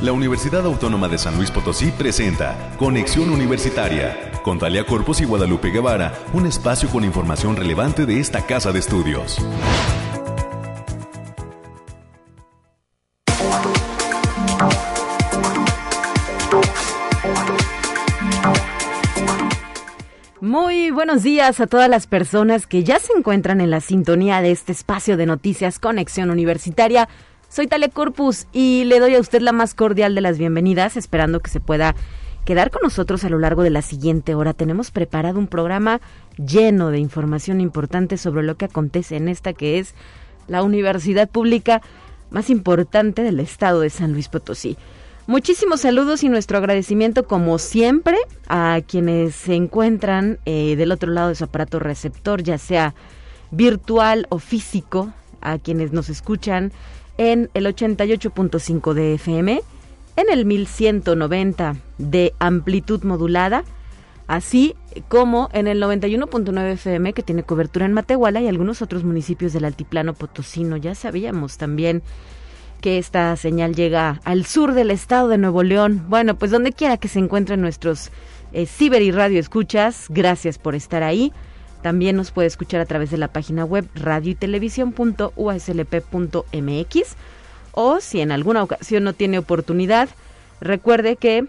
La Universidad Autónoma de San Luis Potosí presenta Conexión Universitaria con Talia Corpus y Guadalupe Guevara, un espacio con información relevante de esta casa de estudios. Muy buenos días a todas las personas que ya se encuentran en la sintonía de este espacio de noticias Conexión Universitaria. Soy Talia Corpus y le doy a usted la más cordial de las bienvenidas, esperando que se pueda quedar con nosotros a lo largo de la siguiente hora. Tenemos preparado un programa lleno de información importante sobre lo que acontece en esta que es la universidad pública más importante del estado de San Luis Potosí. Muchísimos saludos y nuestro agradecimiento como siempre a quienes se encuentran eh, del otro lado de su aparato receptor, ya sea virtual o físico, a quienes nos escuchan en el 88.5 de FM, en el 1190 de amplitud modulada, así como en el 91.9 FM que tiene cobertura en Matehuala y algunos otros municipios del altiplano potosino. Ya sabíamos también que esta señal llega al sur del estado de Nuevo León. Bueno, pues donde quiera que se encuentren nuestros eh, ciber y radio escuchas, gracias por estar ahí. También nos puede escuchar a través de la página web radio y televisión.uslp.mx o si en alguna ocasión no tiene oportunidad, recuerde que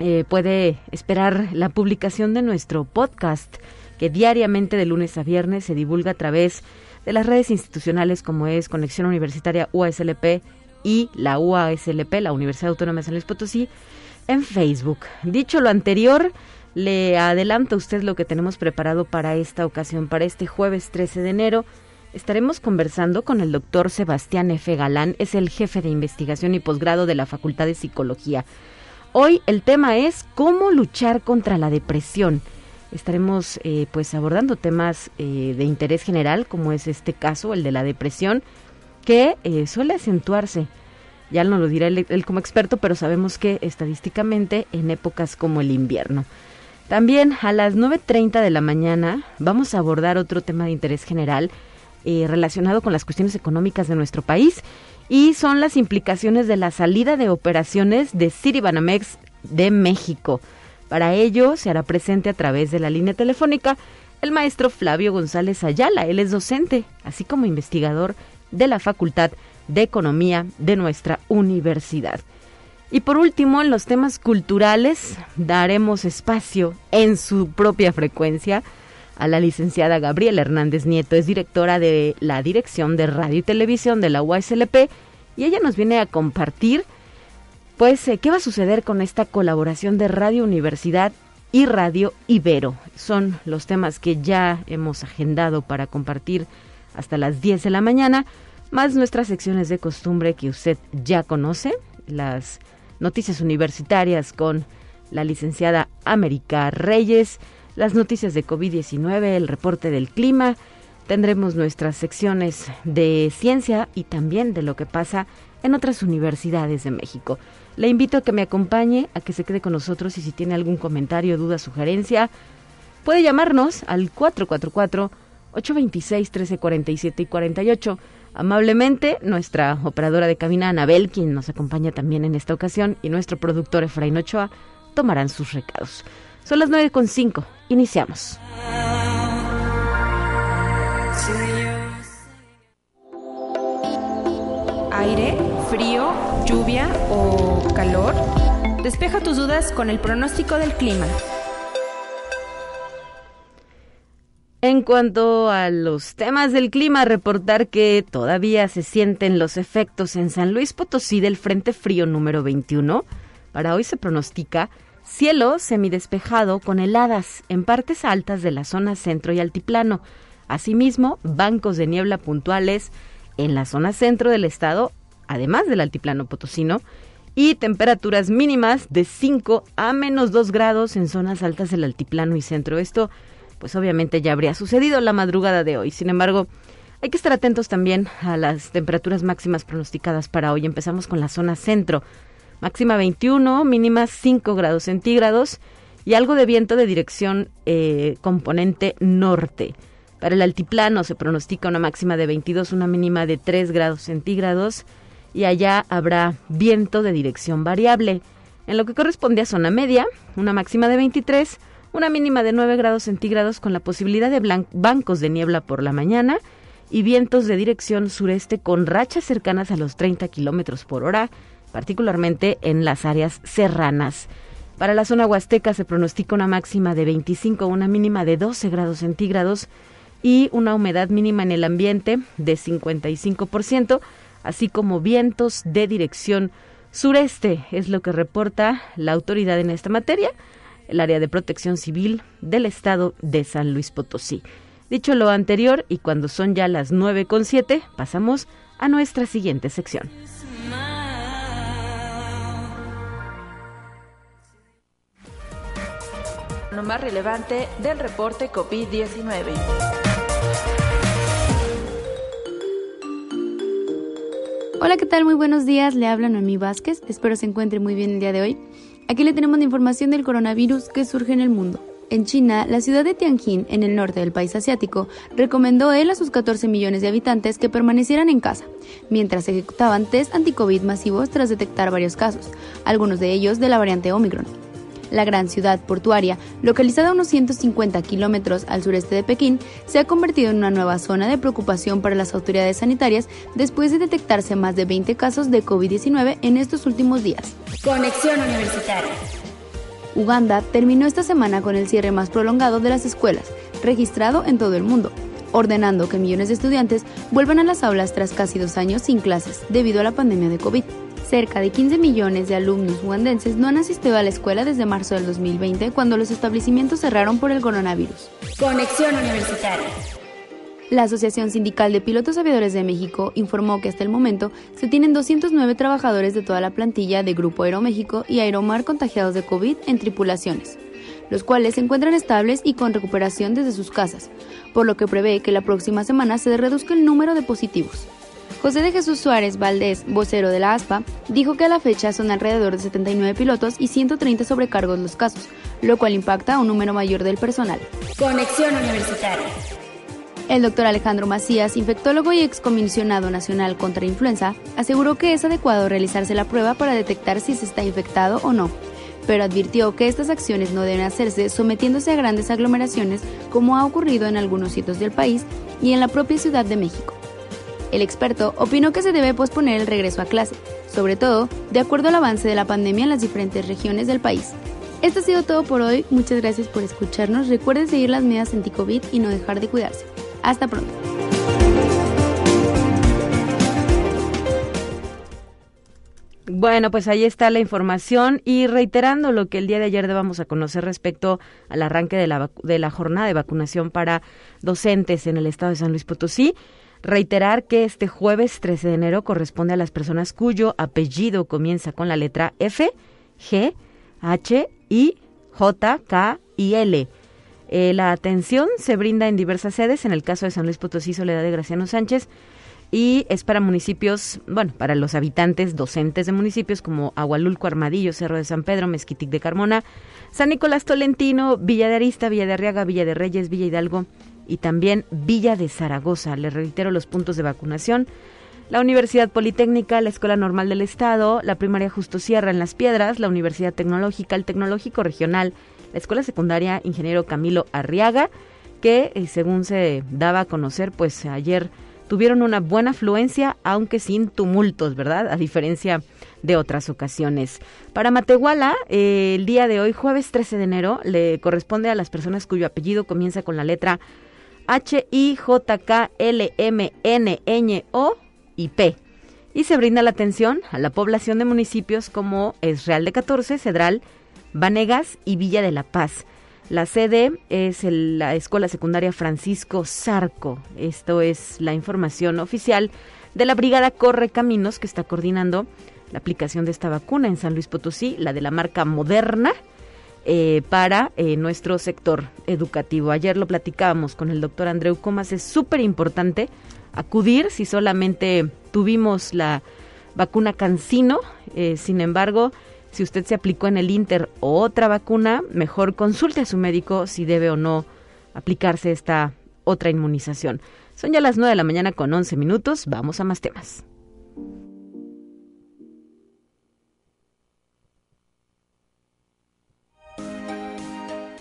eh, puede esperar la publicación de nuestro podcast que diariamente de lunes a viernes se divulga a través de las redes institucionales como es Conexión Universitaria UASLP y la UASLP, la Universidad Autónoma de San Luis Potosí, en Facebook. Dicho lo anterior, le adelanto a usted lo que tenemos preparado para esta ocasión, para este jueves 13 de enero. Estaremos conversando con el doctor Sebastián F. Galán, es el jefe de investigación y posgrado de la Facultad de Psicología. Hoy el tema es cómo luchar contra la depresión estaremos eh, pues abordando temas eh, de interés general como es este caso el de la depresión que eh, suele acentuarse ya no lo dirá él, como experto pero sabemos que estadísticamente en épocas como el invierno también a las 9.30 de la mañana vamos a abordar otro tema de interés general relacionado con las cuestiones económicas de nuestro país y son las implicaciones de la salida de operaciones de Citibanamex de México. Para ello se hará presente a través de la línea telefónica el maestro Flavio González Ayala. Él es docente, así como investigador de la Facultad de Economía de nuestra universidad. Y por último, en los temas culturales, daremos espacio en su propia frecuencia a la licenciada Gabriela Hernández Nieto. Es directora de la Dirección de Radio y Televisión de la UASLP y ella nos viene a compartir pues, eh, ¿qué va a suceder con esta colaboración de Radio Universidad y Radio Ibero? Son los temas que ya hemos agendado para compartir hasta las 10 de la mañana, más nuestras secciones de costumbre que usted ya conoce, las noticias universitarias con la licenciada América Reyes, las noticias de COVID-19, el reporte del clima, tendremos nuestras secciones de ciencia y también de lo que pasa en otras universidades de México. Le invito a que me acompañe, a que se quede con nosotros y si tiene algún comentario, duda, sugerencia, puede llamarnos al 444-826-1347 y 48. Amablemente, nuestra operadora de cabina, Anabel, quien nos acompaña también en esta ocasión, y nuestro productor Efraín Ochoa, tomarán sus recados. Son las 9.5. Iniciamos. Aire frío, lluvia o calor? Despeja tus dudas con el pronóstico del clima. En cuanto a los temas del clima, reportar que todavía se sienten los efectos en San Luis Potosí del Frente Frío número 21. Para hoy se pronostica cielo semidespejado con heladas en partes altas de la zona centro y altiplano. Asimismo, bancos de niebla puntuales en la zona centro del estado además del altiplano potosino, y temperaturas mínimas de 5 a menos 2 grados en zonas altas del altiplano y centro. Esto, pues obviamente ya habría sucedido la madrugada de hoy. Sin embargo, hay que estar atentos también a las temperaturas máximas pronosticadas para hoy. Empezamos con la zona centro. Máxima 21, mínima 5 grados centígrados y algo de viento de dirección eh, componente norte. Para el altiplano se pronostica una máxima de 22, una mínima de 3 grados centígrados y allá habrá viento de dirección variable. En lo que corresponde a zona media, una máxima de 23, una mínima de 9 grados centígrados con la posibilidad de bancos de niebla por la mañana y vientos de dirección sureste con rachas cercanas a los 30 kilómetros por hora, particularmente en las áreas serranas. Para la zona huasteca se pronostica una máxima de 25, una mínima de 12 grados centígrados y una humedad mínima en el ambiente de 55%, así como vientos de dirección sureste, es lo que reporta la autoridad en esta materia, el área de protección civil del estado de San Luis Potosí. Dicho lo anterior, y cuando son ya las nueve con siete, pasamos a nuestra siguiente sección. Lo más relevante del reporte COVID-19. Hola, ¿qué tal? Muy buenos días. Le habla Noemí Vázquez. Espero se encuentre muy bien el día de hoy. Aquí le tenemos la información del coronavirus que surge en el mundo. En China, la ciudad de Tianjin, en el norte del país asiático, recomendó a sus 14 millones de habitantes que permanecieran en casa, mientras ejecutaban test anti-COVID masivos tras detectar varios casos, algunos de ellos de la variante Omicron. La gran ciudad portuaria, localizada a unos 150 kilómetros al sureste de Pekín, se ha convertido en una nueva zona de preocupación para las autoridades sanitarias después de detectarse más de 20 casos de COVID-19 en estos últimos días. Conexión Universitaria. Uganda terminó esta semana con el cierre más prolongado de las escuelas, registrado en todo el mundo, ordenando que millones de estudiantes vuelvan a las aulas tras casi dos años sin clases debido a la pandemia de COVID. Cerca de 15 millones de alumnos ugandenses no han asistido a la escuela desde marzo del 2020, cuando los establecimientos cerraron por el coronavirus. Conexión Universitaria. La Asociación Sindical de Pilotos Aviadores de México informó que hasta el momento se tienen 209 trabajadores de toda la plantilla de Grupo Aeroméxico y Aeromar contagiados de COVID en tripulaciones, los cuales se encuentran estables y con recuperación desde sus casas, por lo que prevé que la próxima semana se reduzca el número de positivos. José de Jesús Suárez Valdés, vocero de la ASPA, dijo que a la fecha son alrededor de 79 pilotos y 130 sobrecargos los casos, lo cual impacta a un número mayor del personal. Conexión Universitaria. El doctor Alejandro Macías, infectólogo y excomisionado nacional contra influenza, aseguró que es adecuado realizarse la prueba para detectar si se está infectado o no, pero advirtió que estas acciones no deben hacerse sometiéndose a grandes aglomeraciones como ha ocurrido en algunos sitios del país y en la propia Ciudad de México. El experto opinó que se debe posponer el regreso a clase, sobre todo de acuerdo al avance de la pandemia en las diferentes regiones del país. Esto ha sido todo por hoy, muchas gracias por escucharnos, recuerden seguir las medidas anti-COVID y no dejar de cuidarse. Hasta pronto. Bueno, pues ahí está la información y reiterando lo que el día de ayer debamos a conocer respecto al arranque de la, de la jornada de vacunación para docentes en el estado de San Luis Potosí. Reiterar que este jueves 13 de enero corresponde a las personas cuyo apellido comienza con la letra F, G, H, I, J, K y L. Eh, la atención se brinda en diversas sedes, en el caso de San Luis Potosí, Soledad de Graciano Sánchez, y es para municipios, bueno, para los habitantes docentes de municipios como Agualulco, Armadillo, Cerro de San Pedro, Mezquitic de Carmona, San Nicolás Tolentino, Villa de Arista, Villa de Arriaga, Villa de Reyes, Villa Hidalgo y también Villa de Zaragoza. Les reitero los puntos de vacunación. La Universidad Politécnica, la Escuela Normal del Estado, la Primaria Justo Sierra en Las Piedras, la Universidad Tecnológica, el Tecnológico Regional, la Escuela Secundaria Ingeniero Camilo Arriaga, que eh, según se daba a conocer, pues ayer tuvieron una buena afluencia, aunque sin tumultos, ¿verdad? A diferencia de otras ocasiones. Para Matehuala, eh, el día de hoy, jueves 13 de enero, le corresponde a las personas cuyo apellido comienza con la letra H, I, J, K, L, M, N, Ñ, O y P. Y se brinda la atención a la población de municipios como es Real de 14, Cedral, Vanegas y Villa de la Paz. La sede es la Escuela Secundaria Francisco Zarco. Esto es la información oficial de la Brigada Corre Caminos que está coordinando la aplicación de esta vacuna en San Luis Potosí, la de la marca Moderna, eh, para eh, nuestro sector educativo. Ayer lo platicábamos con el doctor Andreu Comas. Es súper importante acudir si solamente tuvimos la vacuna Cancino. Eh, sin embargo, si usted se aplicó en el Inter o otra vacuna, mejor consulte a su médico si debe o no aplicarse esta otra inmunización. Son ya las 9 de la mañana con 11 minutos. Vamos a más temas.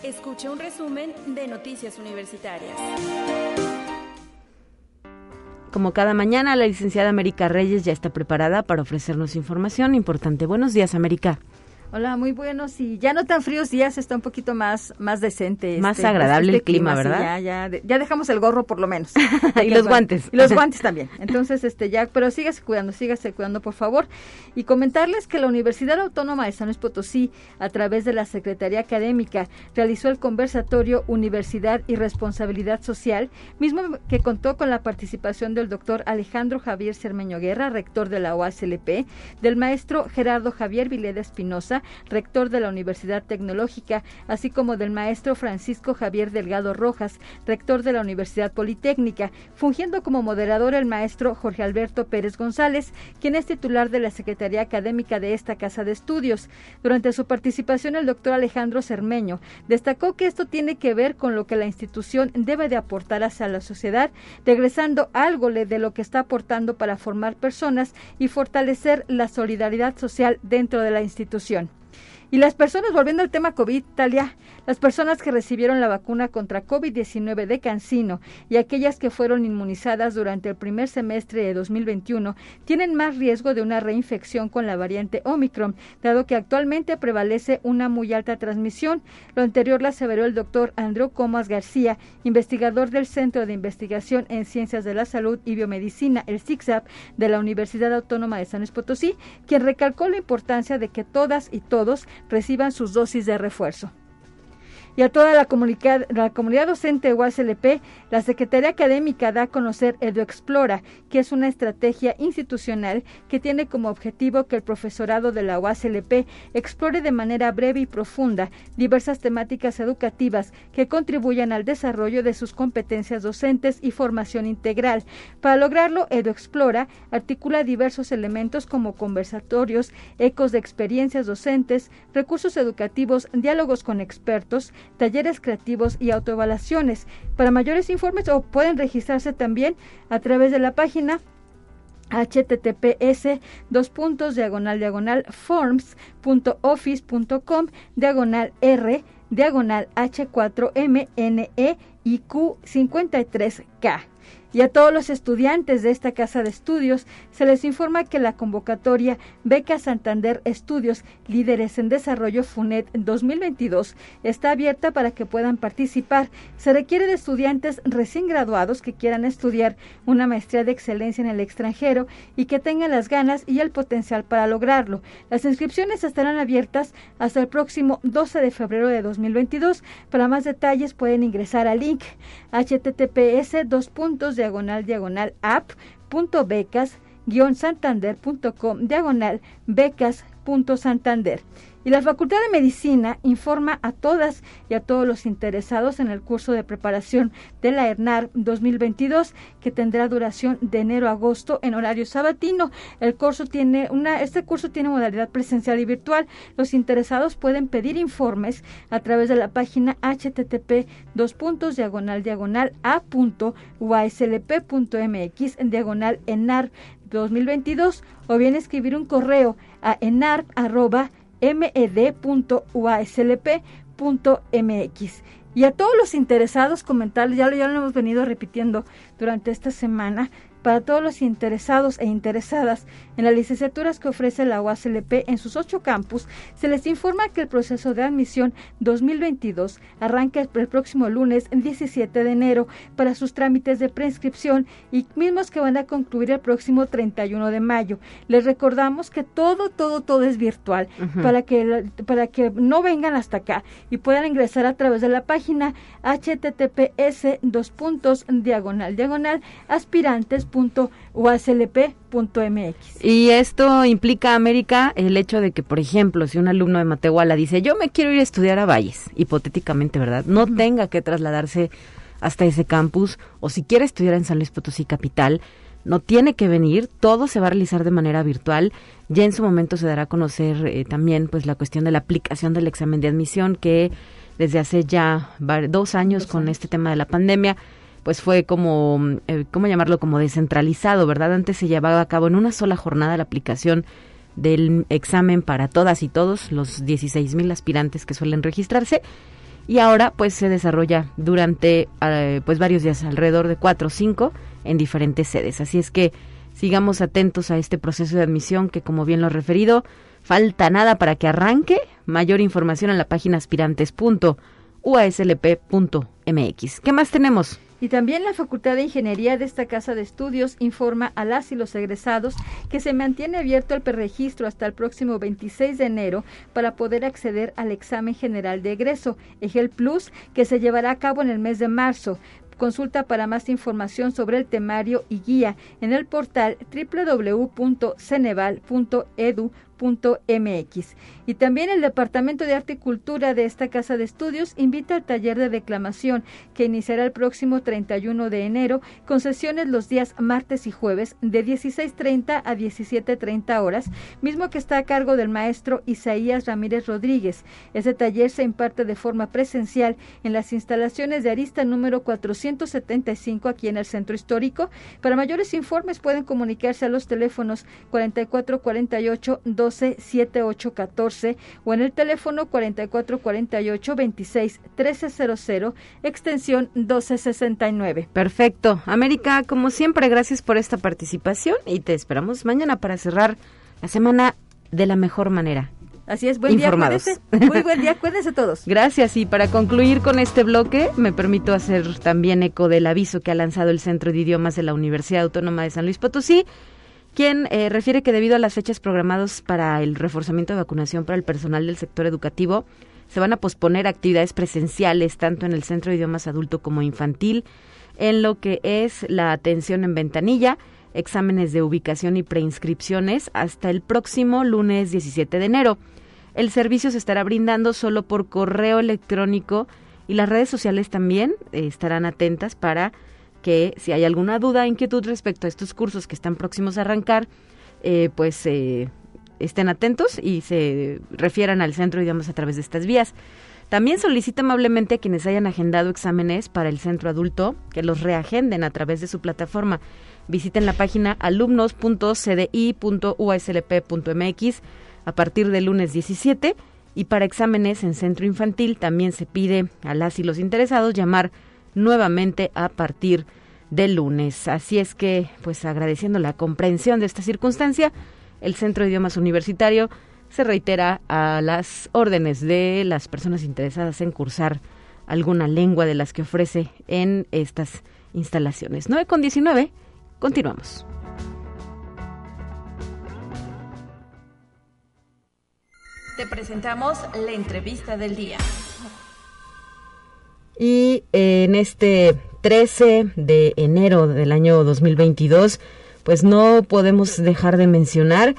Escucha un resumen de Noticias Universitarias. Como cada mañana, la licenciada América Reyes ya está preparada para ofrecernos información importante. Buenos días, América. Hola, muy buenos y ya no tan fríos días, está un poquito más más decente. Más este, agradable este el clima, ¿verdad? ya, ya, ya dejamos el gorro por lo menos. y los guantes. Y los guantes también. Entonces, este ya, pero sígase cuidando, sígase cuidando, por favor. Y comentarles que la Universidad Autónoma de San Luis Potosí, a través de la Secretaría Académica, realizó el conversatorio Universidad y Responsabilidad Social, mismo que contó con la participación del doctor Alejandro Javier Cermeño Guerra, rector de la OASLP, del maestro Gerardo Javier Vileda Espinosa, rector de la Universidad Tecnológica, así como del maestro Francisco Javier Delgado Rojas, rector de la Universidad Politécnica, fungiendo como moderador el maestro Jorge Alberto Pérez González, quien es titular de la Secretaría Académica de esta Casa de Estudios. Durante su participación, el doctor Alejandro Cermeño destacó que esto tiene que ver con lo que la institución debe de aportar hacia la sociedad, regresando algo de lo que está aportando para formar personas y fortalecer la solidaridad social dentro de la institución. Y las personas, volviendo al tema COVID, Talia, las personas que recibieron la vacuna contra COVID-19 de Cancino y aquellas que fueron inmunizadas durante el primer semestre de 2021 tienen más riesgo de una reinfección con la variante Omicron, dado que actualmente prevalece una muy alta transmisión. Lo anterior lo aseveró el doctor Andrew Comas García, investigador del Centro de Investigación en Ciencias de la Salud y Biomedicina, el CICSAP, de la Universidad Autónoma de San Luis Potosí, quien recalcó la importancia de que todas y todos reciban sus dosis de refuerzo y a toda la comunidad, la comunidad docente de UASLP, la Secretaría Académica da a conocer EduExplora, que es una estrategia institucional que tiene como objetivo que el profesorado de la UASLP explore de manera breve y profunda diversas temáticas educativas que contribuyan al desarrollo de sus competencias docentes y formación integral. Para lograrlo, EduExplora articula diversos elementos como conversatorios, ecos de experiencias docentes, recursos educativos, diálogos con expertos, talleres creativos y autoevaluaciones. Para mayores informes o pueden registrarse también a través de la página https dos puntos diagonal diagonal forms.office.com diagonal r diagonal h4mne y q53k y a todos los estudiantes de esta casa de estudios se les informa que la convocatoria Beca Santander Estudios Líderes en Desarrollo FUNET 2022 está abierta para que puedan participar. Se requiere de estudiantes recién graduados que quieran estudiar una maestría de excelencia en el extranjero y que tengan las ganas y el potencial para lograrlo. Las inscripciones estarán abiertas hasta el próximo 12 de febrero de 2022. Para más detalles pueden ingresar al link https dos diagonal diagonal app punto becas guion santander.com diagonal becas punto santander y la Facultad de Medicina informa a todas y a todos los interesados en el curso de preparación de la ERNAR 2022 que tendrá duración de enero a agosto en horario sabatino. El curso tiene una este curso tiene modalidad presencial y virtual. Los interesados pueden pedir informes a través de la página http dos puntos diagonal diagonal a punto en diagonal enar 2022 o bien escribir un correo a enar arroba med.uaslp.mx. Y a todos los interesados, comentarles, ya, ya lo hemos venido repitiendo durante esta semana, para todos los interesados e interesadas en las licenciaturas que ofrece la UASLP en sus ocho campus, se les informa que el proceso de admisión 2022 arranca el próximo lunes 17 de enero para sus trámites de preinscripción y mismos que van a concluir el próximo 31 de mayo. Les recordamos que todo, todo, todo es virtual para, que, para que no vengan hasta acá y puedan ingresar a través de la página https dos puntos diagonal diagonal aspirantes .uaslp.mx. Y esto implica, América, el hecho de que, por ejemplo, si un alumno de Matehuala dice, yo me quiero ir a estudiar a Valles, hipotéticamente, ¿verdad? No tenga que trasladarse hasta ese campus, o si quiere estudiar en San Luis Potosí Capital, no tiene que venir, todo se va a realizar de manera virtual. Ya en su momento se dará a conocer eh, también pues la cuestión de la aplicación del examen de admisión que desde hace ya dos años con este tema de la pandemia pues fue como, eh, ¿cómo llamarlo? Como descentralizado, ¿verdad? Antes se llevaba a cabo en una sola jornada la aplicación del examen para todas y todos, los 16 mil aspirantes que suelen registrarse. y ahora pues se desarrolla durante eh, pues varios días, alrededor de cuatro o cinco en diferentes sedes. Así es que sigamos atentos a este proceso de admisión que como bien lo he referido, falta nada para que arranque. Mayor información en la página aspirantes.uaslp.mx. ¿Qué más tenemos? Y también la Facultad de Ingeniería de esta Casa de Estudios informa a las y los egresados que se mantiene abierto el preregistro hasta el próximo 26 de enero para poder acceder al examen general de egreso, EGEL Plus, que se llevará a cabo en el mes de marzo. Consulta para más información sobre el temario y guía en el portal www.ceneval.edu mx Y también el Departamento de Arte y Cultura de esta Casa de Estudios invita al taller de declamación que iniciará el próximo 31 de enero con sesiones los días martes y jueves de 16.30 a 17.30 horas, mismo que está a cargo del maestro Isaías Ramírez Rodríguez. Ese taller se imparte de forma presencial en las instalaciones de Arista número 475 aquí en el Centro Histórico. Para mayores informes pueden comunicarse a los teléfonos 4448 2 7814 o en el teléfono 4448 26 1300 extensión 1269. Perfecto. América, como siempre, gracias por esta participación y te esperamos mañana para cerrar la semana de la mejor manera. Así es, buen día, Muy buen día, cuídense todos. Gracias, y para concluir con este bloque, me permito hacer también eco del aviso que ha lanzado el Centro de Idiomas de la Universidad Autónoma de San Luis Potosí, quien eh, refiere que debido a las fechas programadas para el reforzamiento de vacunación para el personal del sector educativo, se van a posponer actividades presenciales tanto en el Centro de Idiomas Adulto como Infantil, en lo que es la atención en ventanilla, exámenes de ubicación y preinscripciones hasta el próximo lunes 17 de enero. El servicio se estará brindando solo por correo electrónico y las redes sociales también eh, estarán atentas para que si hay alguna duda, inquietud respecto a estos cursos que están próximos a arrancar, eh, pues eh, estén atentos y se refieran al centro, digamos, a través de estas vías. También solicita amablemente a quienes hayan agendado exámenes para el centro adulto que los reagenden a través de su plataforma. Visiten la página alumnos.cdi.uslp.mx a partir del lunes 17 y para exámenes en centro infantil también se pide a las y los interesados llamar nuevamente a partir del lunes. Así es que, pues agradeciendo la comprensión de esta circunstancia, el Centro de Idiomas Universitario se reitera a las órdenes de las personas interesadas en cursar alguna lengua de las que ofrece en estas instalaciones. 9 con 19, continuamos. Te presentamos la entrevista del día. Y en este 13 de enero del año 2022, pues no podemos dejar de mencionar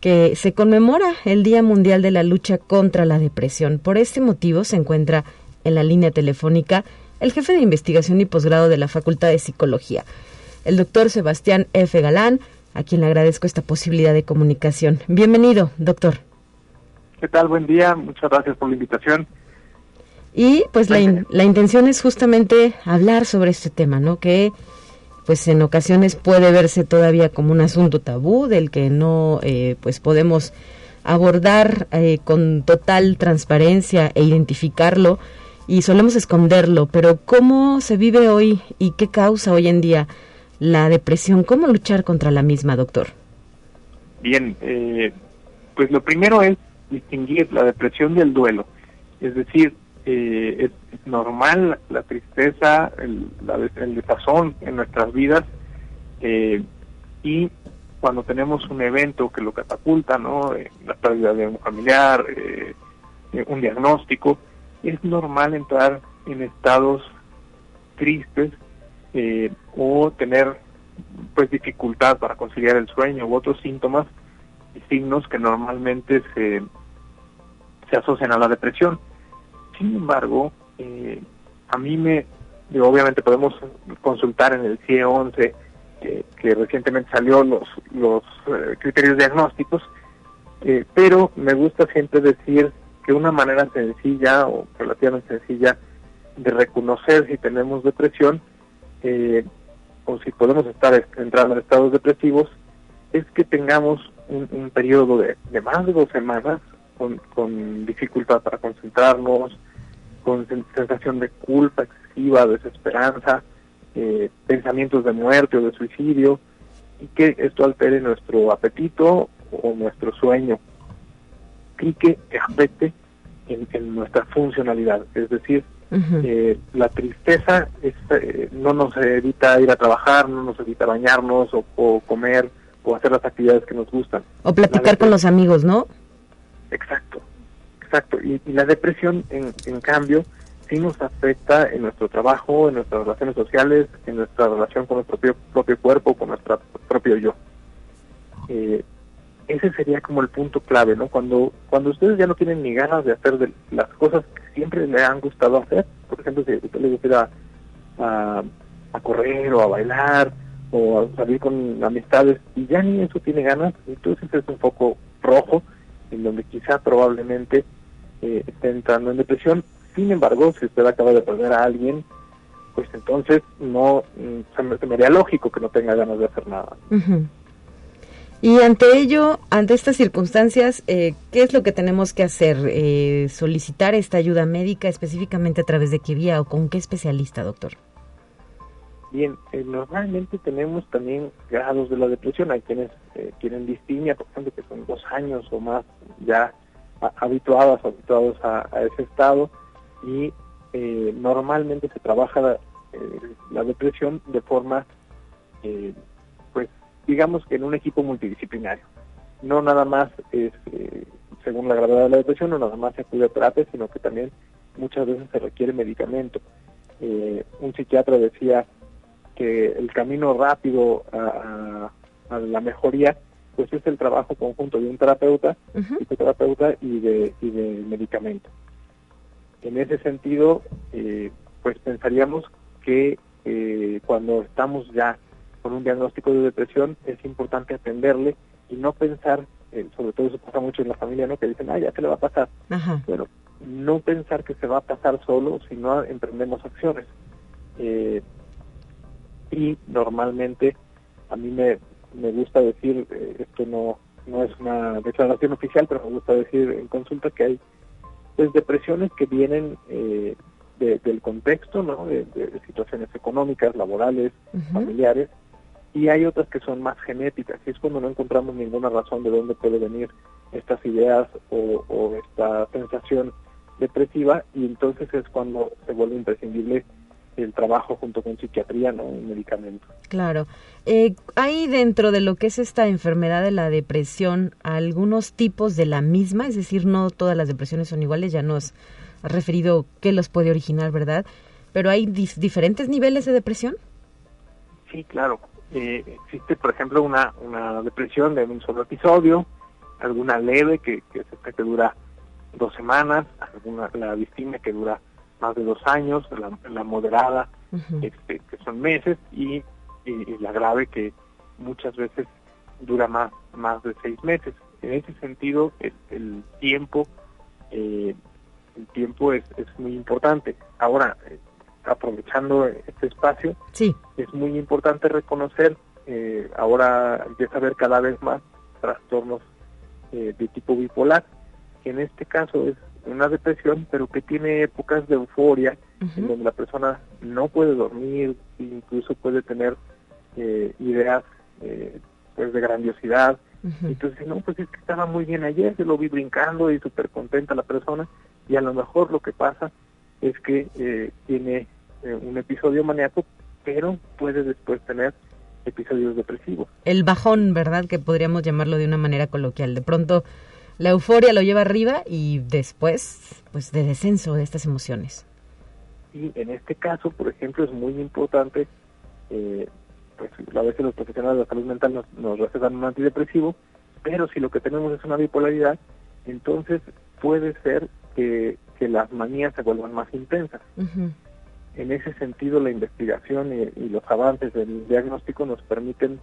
que se conmemora el Día Mundial de la Lucha contra la Depresión. Por este motivo se encuentra en la línea telefónica el jefe de investigación y posgrado de la Facultad de Psicología, el doctor Sebastián F. Galán, a quien le agradezco esta posibilidad de comunicación. Bienvenido, doctor. ¿Qué tal? Buen día. Muchas gracias por la invitación. Y pues la, la intención es justamente hablar sobre este tema, ¿no? Que pues en ocasiones puede verse todavía como un asunto tabú del que no eh, pues podemos abordar eh, con total transparencia e identificarlo y solemos esconderlo, pero ¿cómo se vive hoy y qué causa hoy en día la depresión? ¿Cómo luchar contra la misma, doctor? Bien, eh, pues lo primero es distinguir la depresión del duelo, es decir, eh, es, normal la tristeza, el, el, desazón en nuestras vidas eh, y cuando tenemos un evento que lo catapulta, ¿no? Eh, la pérdida de un familiar, eh, un diagnóstico, es normal entrar en estados tristes o tener pues dificultad para conciliar el sueño u otros síntomas y signos que normalmente se, se asocian a la depresión. Sin embargo, eh, a mí me, obviamente podemos consultar en el CIE 11 que recientemente salió los, los eh, criterios diagnósticos, eh, pero me gusta siempre decir que una manera sencilla o relativamente sencilla de reconocer si tenemos depresión o si podemos estar entrando en estados depresivos es que tengamos un, periodo de más de dos semanas con, dificultad para concentrarnos, con sensación de culpa excesiva, desesperanza, eh, pensamientos de muerte o de suicidio, y que esto altere nuestro apetito o nuestro sueño y que afecte en, nuestra funcionalidad. Es decir, eh, la tristeza eh, no nos evita ir a trabajar, no nos evita bañarnos o, comer o hacer las actividades que nos gustan. O platicar con los amigos, ¿no? Exacto, exacto. Y, la depresión, en, en cambio, sí nos afecta en nuestro trabajo, en nuestras relaciones sociales, en nuestra relación con nuestro propio, propio cuerpo, con nuestro propio yo. Eh, ese sería como el punto clave, ¿no? Cuando cuando ustedes ya no tienen ni ganas de hacer de las cosas que siempre le han gustado hacer, por ejemplo, si usted le gusta a, a, correr o a bailar o a salir con amistades y ya ni eso tiene ganas, entonces es un foco rojo en donde quizá probablemente eh, esté entrando en depresión. Sin embargo, si usted acaba de perder a alguien, pues entonces no mm, se me, haría lógico que no tenga ganas de hacer nada. Y ante ello, ante estas circunstancias, eh, ¿qué es lo que tenemos que hacer? Eh, ¿Solicitar esta ayuda médica específicamente a través de qué vía o con qué especialista, doctor? Bien, eh, normalmente tenemos también grados de la depresión. Hay quienes tienen distimia, por ejemplo, que son dos años o más ya habituados, habituados a, ese estado y normalmente se trabaja la, la, depresión de forma pues digamos que en un equipo multidisciplinario. No nada más es, eh, según la gravedad de la depresión, no nada más se acude a terapia, sino que también muchas veces se requiere medicamento. Eh, un psiquiatra decía que el camino rápido a, la mejoría pues es el trabajo conjunto de un terapeuta, psicoterapeuta y de, y de medicamento. En ese sentido, eh, pues pensaríamos que cuando estamos ya con un diagnóstico de depresión, es importante atenderle y no pensar, eh, sobre todo eso pasa mucho en la familia, ¿no? Que dicen, ah, ya se le va a pasar. Pero no pensar que se va a pasar solo si no emprendemos acciones. Eh, y normalmente, a mí me, me gusta decir, eh, esto no, no es una declaración oficial, pero me gusta decir en consulta que hay pues depresiones que vienen del contexto, ¿no? De, situaciones económicas, laborales, familiares, y hay otras que son más genéticas, y es cuando no encontramos ninguna razón de dónde puede venir estas ideas o, esta sensación depresiva, y entonces es cuando se vuelve imprescindible el trabajo junto con psiquiatría, ¿no? Un medicamento. Claro. Eh, ¿Hay dentro de lo que es esta enfermedad de la depresión algunos tipos de la misma? Es decir, no todas las depresiones son iguales, ya nos ha referido qué los puede originar, ¿verdad? Pero hay diferentes niveles de depresión. Sí, claro. Eh, existe, por ejemplo, una, una depresión de un solo episodio, alguna leve que, que, que dura dos semanas, alguna la distimia que dura más de dos años, la, moderada este, que son meses y, la grave que muchas veces dura más más de seis meses. En ese sentido, el, el tiempo eh, el tiempo es, es muy importante. Ahora, eh, aprovechando este espacio, sí. es muy importante reconocer, eh, ahora empieza a haber cada vez más trastornos eh, de tipo bipolar, que en este caso es una depresión, pero que tiene épocas de euforia, en donde la persona no puede dormir, incluso puede tener eh, ideas pues de grandiosidad. Entonces, no, pues es que estaba muy bien ayer, se lo vi brincando y súper contenta la persona, y a lo mejor lo que pasa es que eh, tiene eh, un episodio maníaco, pero puede después tener episodios depresivos. El bajón, ¿verdad? Que podríamos llamarlo de una manera coloquial. De pronto la euforia lo lleva arriba y después, pues, de descenso de estas emociones. Y en este caso, por ejemplo, es muy importante, eh, pues a veces los profesionales de la salud mental nos, nos recetan un antidepresivo, pero si lo que tenemos es una bipolaridad, entonces puede ser que que las manías se vuelvan más intensas. En ese sentido, la investigación y, los avances del diagnóstico nos permiten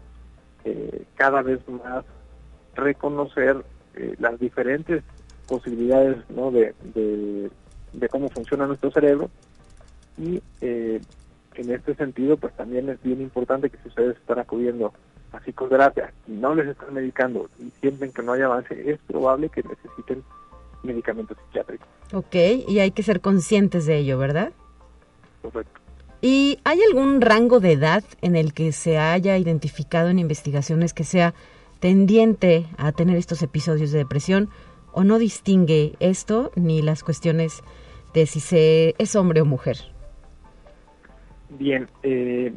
eh, cada vez más reconocer eh, las diferentes posibilidades ¿no? de, de, cómo funciona nuestro cerebro y eh, en este sentido pues también es bien importante que si ustedes están acudiendo a psicoterapia y no les están medicando y sienten que no hay avance es probable que necesiten medicamentos psiquiátricos. Ok, y hay que ser conscientes de ello, ¿verdad? Correcto. ¿Y hay algún rango de edad en el que se haya identificado en investigaciones que sea tendiente a tener estos episodios de depresión o no distingue esto ni las cuestiones de si se es hombre o mujer? Bien, eh,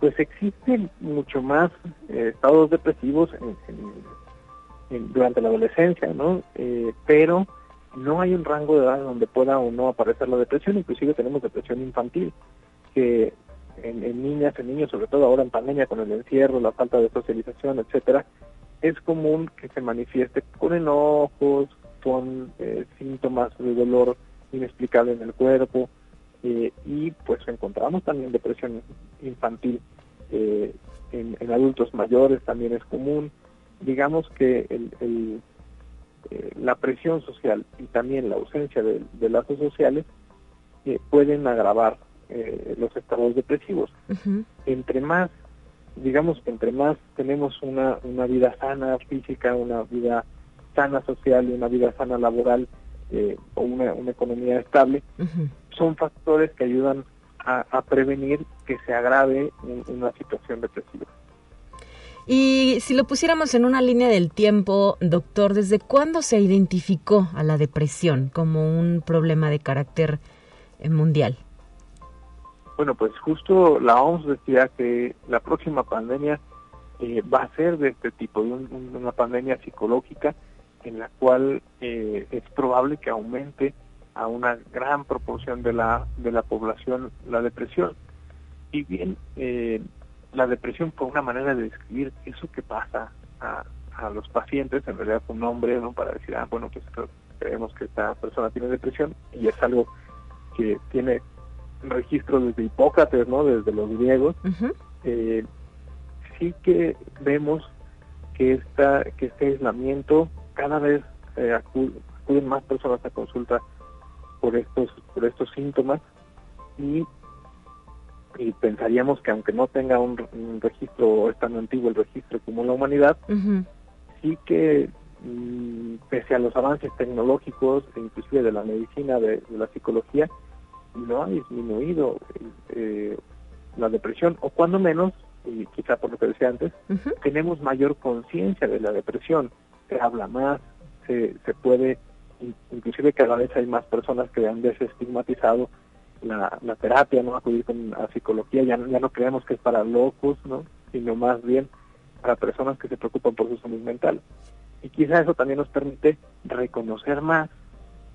pues existen mucho más eh, estados depresivos durante la adolescencia, ¿no? Eh, pero no hay un rango de edad donde pueda o no aparecer la depresión, inclusive tenemos depresión infantil, que en, niñas, en niños, sobre todo ahora en pandemia con el encierro, la falta de socialización, etcétera, es común que se manifieste con enojos, con eh, síntomas de dolor inexplicable en el cuerpo, eh, y pues encontramos también depresión infantil eh, en, adultos mayores también es común. Digamos que la presión social y también la ausencia de, lazos sociales pueden agravar los estados depresivos. Entre más, digamos que entre más tenemos una, una vida sana física, una vida sana social y una vida sana laboral, eh, o una, economía estable, son factores que ayudan a, prevenir que se agrave una situación depresiva. Y si lo pusiéramos en una línea del tiempo, doctor, ¿desde cuándo se identificó a la depresión como un problema de carácter eh, mundial? Bueno, pues justo la OMS decía que la próxima pandemia eh, va a ser de este tipo, de una pandemia psicológica en la cual eh, es probable que aumente a una gran proporción de la, de la población la depresión. Y bien, eh, la depresión fue una manera de describir eso que pasa a, los pacientes, en realidad un nombre, ¿no? Para decir, ah, bueno, pues creemos que esta persona tiene depresión y es algo que tiene registro desde Hipócrates, ¿no? Desde los griegos. Eh, sí que vemos que, esta, que este aislamiento cada vez eh, acuden más personas a consulta por estos por estos síntomas y, y pensaríamos que aunque no tenga un, registro es tan antiguo el registro como la humanidad sí que mm, pese a los avances tecnológicos inclusive de la medicina de, la psicología no ha disminuido eh, la depresión o cuando menos y quizá por lo que decía antes tenemos mayor conciencia de la depresión se habla más, se, se puede, inclusive cada vez hay más personas que han desestigmatizado la, la terapia, ¿no? Acudir con a psicología, ya, ya no creemos que es para locos, ¿no? Sino más bien para personas que se preocupan por su salud mental. Y quizá eso también nos permite reconocer más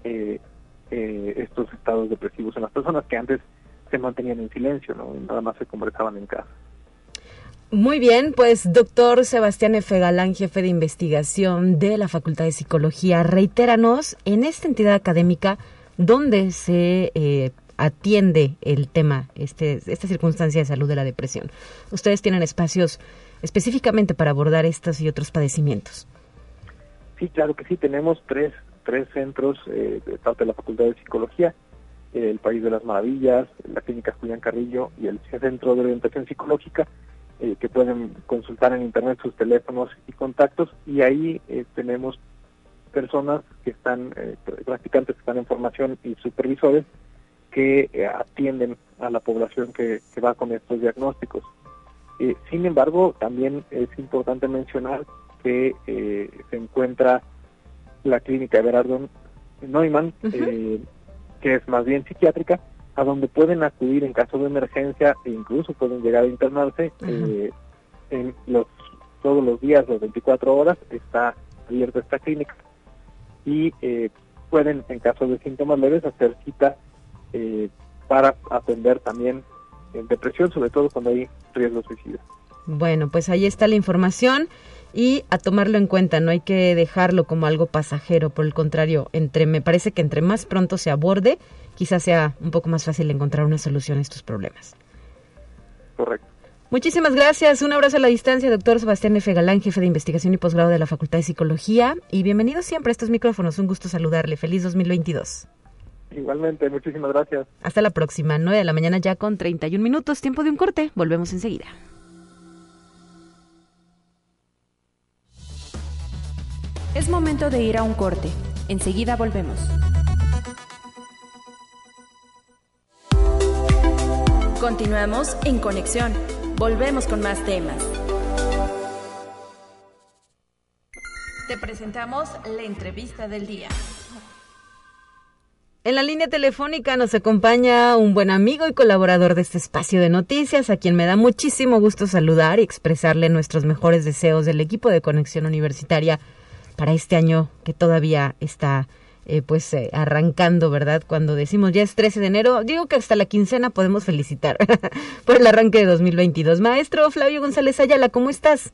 eh, eh, estos estados depresivos en las personas que antes se mantenían en silencio, ¿no? Y nada más se conversaban en casa. Muy bien, pues doctor Sebastián F. Galán, jefe de investigación de la Facultad de Psicología, reitéranos en esta entidad académica dónde se eh, atiende el tema, este, esta circunstancia de salud de la depresión. Ustedes tienen espacios específicamente para abordar estos y otros padecimientos. Sí, claro que sí, tenemos tres, tres centros eh, de parte de la Facultad de Psicología, el País de las Maravillas, la Clínica Julián Carrillo y el Centro de Orientación Psicológica eh, que pueden consultar en internet sus teléfonos y contactos y ahí eh, tenemos personas que están, eh, practicantes que están en formación y supervisores que atienden a la población que, va con estos diagnósticos. sin embargo, también es importante mencionar que se encuentra la clínica de Berardo Neumann, que es más bien psiquiátrica, a donde pueden acudir en caso de emergencia e incluso pueden llegar a internarse eh, en los todos los días, las 24 horas, está abierta esta clínica. Y eh, pueden, en caso de síntomas leves, hacer cita eh, para atender también en depresión, sobre todo cuando hay riesgo suicida. Bueno, pues ahí está la información y a tomarlo en cuenta, no hay que dejarlo como algo pasajero, por el contrario, entre me parece que entre más pronto se aborde, quizás sea un poco más fácil encontrar una solución a estos problemas. Correcto. Muchísimas gracias. Un abrazo a la distancia, doctor Sebastián F. Galán, jefe de investigación y posgrado de la Facultad de Psicología. Y bienvenido siempre a estos micrófonos. Un gusto saludarle. Feliz 2022. Igualmente, muchísimas gracias. Hasta la próxima, 9 de la mañana ya con 31 minutos, tiempo de un corte. Volvemos enseguida. Es momento de ir a un corte. Enseguida volvemos. Continuamos en conexión. Volvemos con más temas. Te presentamos la entrevista del día. En la línea telefónica nos acompaña un buen amigo y colaborador de este espacio de noticias, a quien me da muchísimo gusto saludar y expresarle nuestros mejores deseos del equipo de Conexión Universitaria para este año que todavía está eh, pues eh, arrancando, ¿verdad? Cuando decimos ya es 13 de enero, digo que hasta la quincena podemos felicitar por el arranque de 2022. Maestro Flavio González Ayala, ¿cómo estás?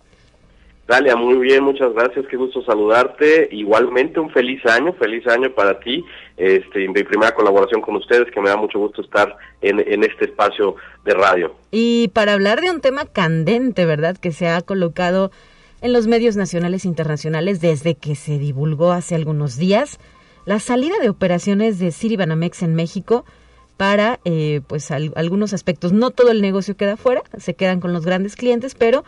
Dalia, muy bien, muchas gracias, qué gusto saludarte. Igualmente un feliz año, feliz año para ti. Este, mi primera colaboración con ustedes, que me da mucho gusto estar en, en este espacio de radio. Y para hablar de un tema candente, ¿verdad? Que se ha colocado en los medios nacionales e internacionales desde que se divulgó hace algunos días la salida de operaciones de Citibanamex en México para eh, pues algunos aspectos. No todo el negocio queda fuera, se quedan con los grandes clientes, pero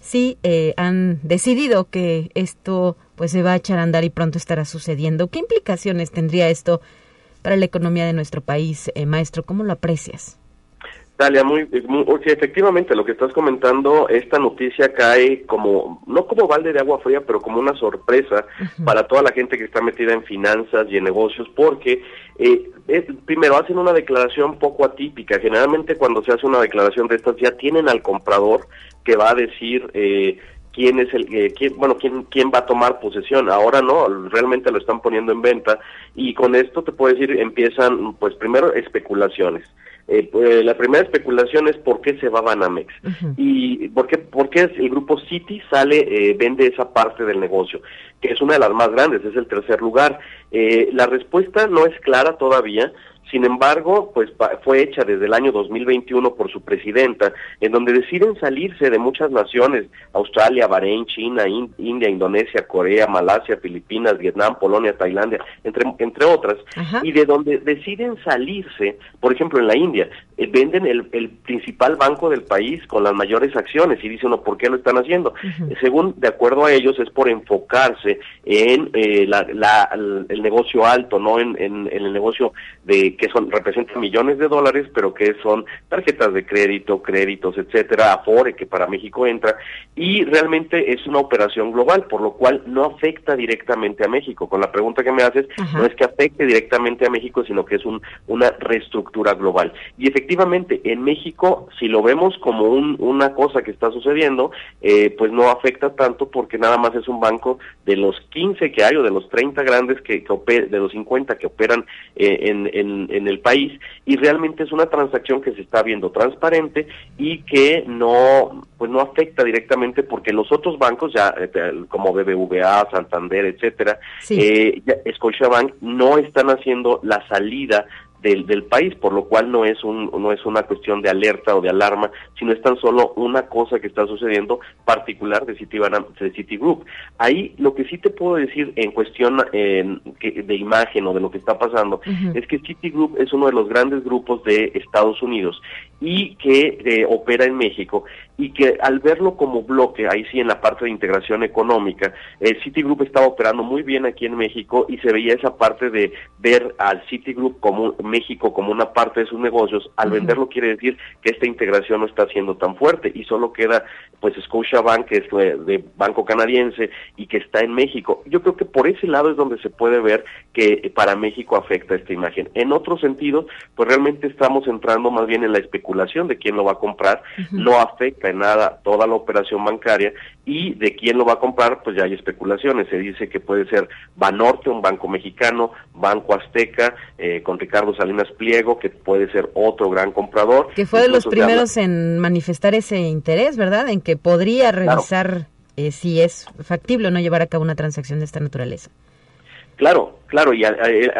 sí eh, han decidido que esto pues se va a echar a andar y pronto estará sucediendo. ¿Qué implicaciones tendría esto para la economía de nuestro país, eh, maestro? ¿Cómo lo aprecias? Dalia, muy, muy efectivamente lo que estás comentando, esta noticia cae como, no como balde de agua fría, pero como una sorpresa para toda la gente que está metida en finanzas y en negocios, porque eh, primero hacen una declaración poco atípica. Generalmente cuando se hace una declaración de estas ya tienen al comprador que va a decir eh, quién es el eh, quién, bueno quién quién va a tomar posesión. Ahora no realmente lo están poniendo en venta y con esto te puedo decir empiezan pues primero especulaciones eh, pues, la primera especulación es por qué se va Banamex y por qué, por qué el grupo City sale, eh, vende esa parte del negocio, que es una de las más grandes, es el tercer lugar. Eh, la respuesta no es clara todavía, sin embargo, pues fue hecha desde el año 2021 por su presidenta, en donde deciden salirse de muchas naciones, Australia, Bahrein, China, India, Indonesia, Corea, Malasia, Filipinas, Vietnam, Polonia, Tailandia, entre, entre otras, y de donde deciden salirse, por ejemplo, en la India, eh, venden el, principal banco del país con las mayores acciones y dicen, ¿por qué lo están haciendo? Según, de acuerdo a ellos, es por enfocarse en eh, la, el negocio alto, no en, en el negocio de que son representan millones de dólares, pero que son tarjetas de crédito, créditos, etcétera, Afore que para México entra y realmente es una operación global, por lo cual no afecta directamente a México. Con la pregunta que me haces, no es que afecte directamente a México, sino que es un, una reestructura global. Y efectivamente, en México, si lo vemos como un, una cosa que está sucediendo, eh, pues no afecta tanto porque nada más es un banco de los 15 que hay o de los 30 grandes que, que de los 50 que operan eh, en, en en, el país y realmente es una transacción que se está viendo transparente y que no pues no afecta directamente porque los otros bancos ya eh, como BBVA, Santander, etcétera, eh, Scotiabank no están haciendo la salida del, del país, por lo cual no es un no es una cuestión de alerta o de alarma, sino es tan solo una cosa que está sucediendo particular de, de Citigroup. Ahí lo que sí te puedo decir en cuestión de imagen o de lo que está pasando es que Citigroup es uno de los grandes grupos de Estados Unidos y que eh, opera en México y que al verlo como bloque, ahí sí en la parte de integración económica, el Citigroup estaba operando muy bien aquí en México y se veía esa parte de ver al Citigroup como México como una parte de sus negocios, al venderlo quiere decir que esta integración no está siendo tan fuerte y solo queda pues Scotiabank, que es de banco canadiense y que está en México. Yo creo que por ese lado es donde se puede ver que para México afecta esta imagen. En otro sentido, pues realmente estamos entrando más bien en la especulación de quién lo va a comprar, no afecta nada toda la operación bancaria y de quién lo va a comprar, pues ya hay especulaciones. Se dice que puede ser Banorte, un banco mexicano, Banco Azteca, eh, con Ricardo Salinas Pliego, que puede ser otro gran comprador. Que fue de los primeros en manifestar ese interés, ¿verdad? En que podría revisar eh, si es factible o no llevar a cabo una transacción de esta naturaleza. Claro, claro, y a,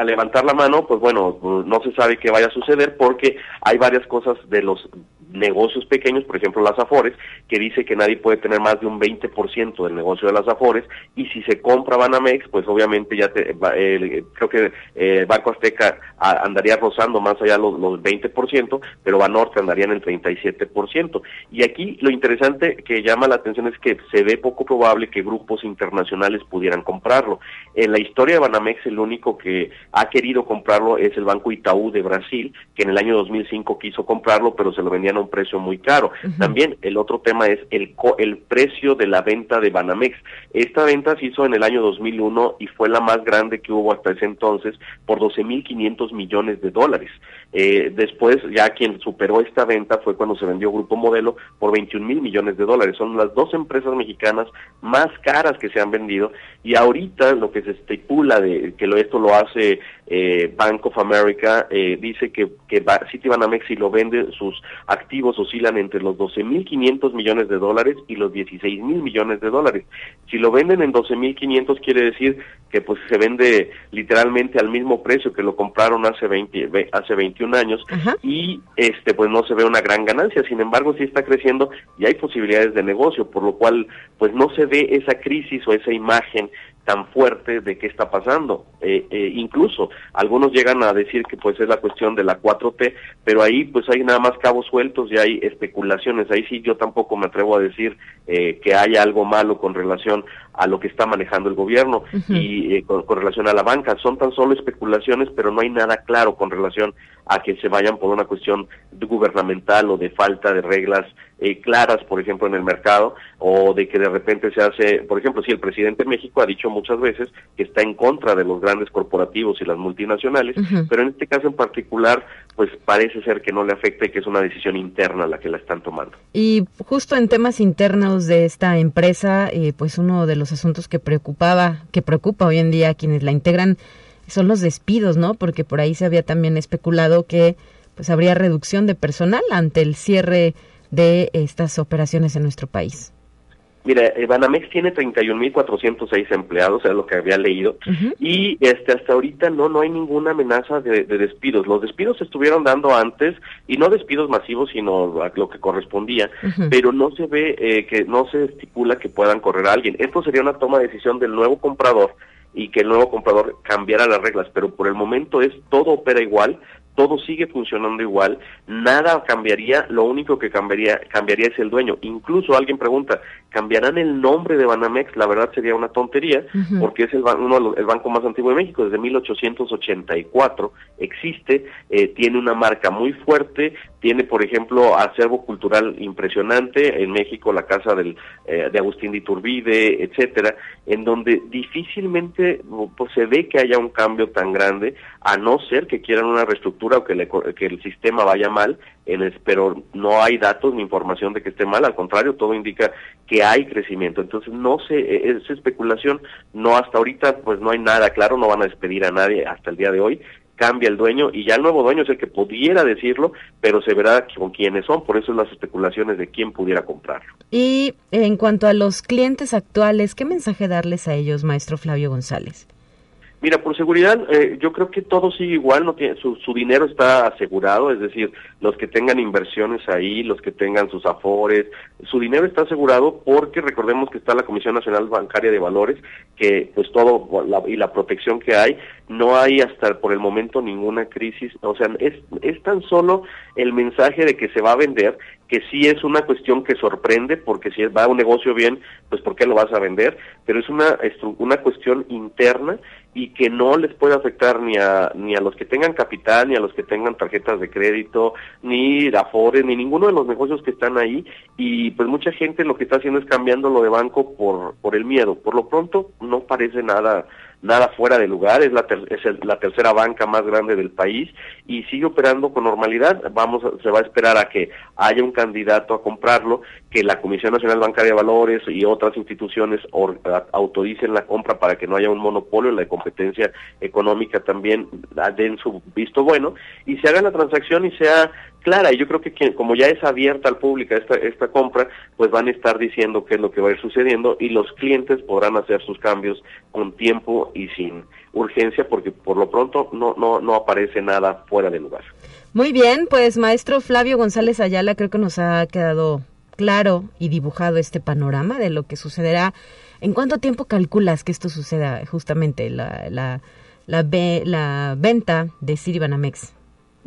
levantar la mano, pues bueno, no se sabe qué vaya a suceder porque hay varias cosas de los negocios pequeños, por ejemplo las Afores, que dice que nadie puede tener más de un 20% del negocio de las Afores y si se compra Banamex, pues obviamente ya te, creo que eh, Banco Azteca andaría rozando más allá los, los 20%, pero Banorte andaría en el 37%. Y aquí lo interesante que llama la atención es que se ve poco probable que grupos internacionales pudieran comprarlo. En la historia de Banamex el único que ha querido comprarlo es el Banco Itaú de Brasil, que en el año 2005 quiso comprarlo, pero se lo vendían a un precio muy caro. También el otro tema es el, el precio de la venta de Banamex. Esta venta se hizo en el año 2001 y fue la más grande que hubo hasta ese entonces por 12.500 millones de dólares. Eh, después, ya quien superó esta venta fue cuando se vendió Grupo Modelo por 21 mil millones de dólares. Son las dos empresas mexicanas más caras que se han vendido y ahorita lo que se estipula de que esto lo hace eh, Bank of America eh, dice que, que Citibanamex si lo vende sus activos oscilan entre los 12.500 millones de dólares y los 16 mil millones de dólares. Si lo venden en 12.500 quiere decir que pues se vende literalmente al mismo precio que lo compraron hace 20 hace 21 años y este pues no se ve una gran ganancia. Sin embargo, sí está creciendo y hay posibilidades de negocio, por lo cual pues no se ve esa crisis o esa imagen tan fuerte de qué está pasando. Eh, eh, incluso algunos llegan a decir que pues es la cuestión de la 4T, pero ahí pues hay nada más cabos sueltos y hay especulaciones. Ahí sí yo tampoco me atrevo a decir eh, que haya algo malo con relación a lo que está manejando el gobierno y eh, con, relación a la banca. Son tan solo especulaciones, pero no hay nada claro con relación a que se vayan por una cuestión gubernamental o de falta de reglas eh, claras, por ejemplo, en el mercado, o de que de repente se hace, por ejemplo, si el presidente de México ha dicho muchas veces que está en contra de los grandes corporativos y las multinacionales, pero en este caso en particular, pues parece ser que no le afecta y que es una decisión interna la que la están tomando. Y justo en temas internos de esta empresa, eh, pues uno de los asuntos que preocupaba, que preocupa hoy en día a quienes la integran son los despidos, ¿no? Porque por ahí se había también especulado que pues habría reducción de personal ante el cierre de estas operaciones en nuestro país. Mira, Banamex tiene 31.406 empleados, es lo que había leído, y este hasta ahorita no no hay ninguna amenaza de, despidos. Los despidos se estuvieron dando antes y no despidos masivos, sino lo que correspondía, pero no se ve eh, que no se estipula que puedan correr a alguien. Esto sería una toma de decisión del nuevo comprador y que el nuevo comprador cambiara las reglas, pero por el momento es todo opera igual, todo sigue funcionando igual, nada cambiaría, lo único que cambiaría, cambiaría es el dueño. Incluso alguien pregunta, ¿cambiarán el nombre de Banamex? La verdad sería una tontería, porque es el, uno, el banco más antiguo de México, desde 1884 existe, eh, tiene una marca muy fuerte, tiene, por ejemplo, acervo cultural impresionante, en México la casa del, eh, de Agustín de Iturbide, etcétera, en donde difícilmente pues, se ve que haya un cambio tan grande, a no ser que quieran una reestructura o que, que el sistema vaya mal, pero no hay datos ni información de que esté mal, al contrario, todo indica que hay crecimiento. Entonces, no sé, e, esa especulación, no hasta ahorita, pues no hay nada claro, no van a despedir a nadie hasta el día de hoy, cambia el dueño y ya el nuevo dueño es el que pudiera decirlo, pero se verá con quiénes son, por eso las especulaciones de quién pudiera comprarlo. Y en cuanto a los clientes actuales, ¿qué mensaje darles a ellos, maestro Flavio González? Mira, por seguridad, eh, yo creo que todo sigue igual, no tiene, su, su, dinero está asegurado, es decir, los que tengan inversiones ahí, los que tengan sus afores, su dinero está asegurado porque recordemos que está la Comisión Nacional Bancaria de Valores, que pues todo y la protección que hay, no hay hasta por el momento ninguna crisis, o sea, es, es tan solo el mensaje de que se va a vender, que sí es una cuestión que sorprende, porque si va un negocio bien, pues ¿por qué lo vas a vender? Pero es una, una cuestión interna y que no les puede afectar ni a ni a los que tengan capital, ni a los que tengan tarjetas de crédito, ni Afores, ni ninguno de los negocios que están ahí y pues mucha gente lo que está haciendo es cambiando lo de banco por por el miedo. Por lo pronto no parece nada nada fuera de lugar, es la, es la tercera banca más grande del país y sigue operando con normalidad. Vamos, se va a esperar a que haya un candidato a comprarlo, que la Comisión Nacional Bancaria de Valores y otras instituciones autoricen la compra para que no haya un monopolio, la competencia económica también den su visto bueno y se haga la transacción y sea clara. Y yo creo que como ya es abierta al público esta, esta compra, pues van a estar diciendo qué es lo que va a ir sucediendo y los clientes podrán hacer sus cambios con tiempo y sin urgencia porque por lo pronto no, no, no aparece nada fuera de lugar. Muy bien, pues maestro Flavio González Ayala, creo que nos ha quedado claro y dibujado este panorama de lo que sucederá. ¿En cuánto tiempo calculas que esto suceda justamente, la, la, la, la venta de Citibanamex?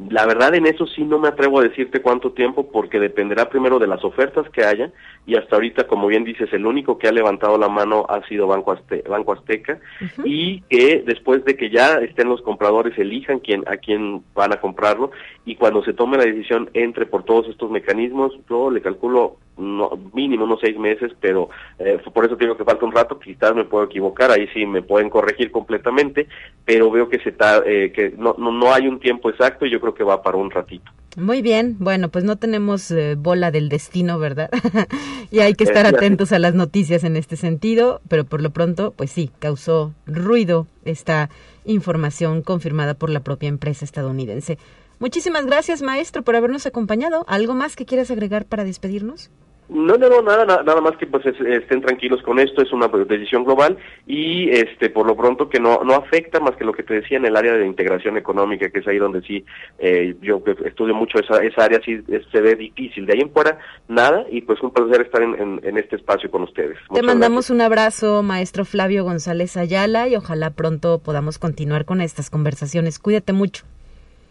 La verdad en eso sí no me atrevo a decirte cuánto tiempo porque dependerá primero de las ofertas que haya y hasta ahorita, como bien dices, el único que ha levantado la mano ha sido Banco, Banco Azteca y que después de que ya estén los compradores elijan quién, a quién van a comprarlo y cuando se tome la decisión entre por todos estos mecanismos, yo le calculo no, mínimo unos seis meses, pero eh, por eso digo que falta un rato, quizás me puedo equivocar, ahí sí me pueden corregir completamente, pero veo que se eh, que no, no, no hay un tiempo exacto y yo creo que va para un ratito. Muy bien, bueno, pues no tenemos eh, bola del destino, ¿verdad? y hay que estar atentos a las noticias en este sentido, pero por lo pronto, pues sí, causó ruido esta información confirmada por la propia empresa estadounidense. Muchísimas gracias, maestro, por habernos acompañado. ¿Algo más que quieras agregar para despedirnos? No, no, no, nada, nada más que pues estén tranquilos con esto, es una decisión global y este por lo pronto que no no afecta más que lo que te decía en el área de integración económica, que es ahí donde sí eh, yo estudio mucho esa, esa área, sí se ve difícil. De ahí en fuera, nada y pues un placer estar en, en, este espacio con ustedes. te mandamos un abrazo, maestro Flavio González Ayala, y ojalá pronto podamos continuar con estas conversaciones. Cuídate mucho.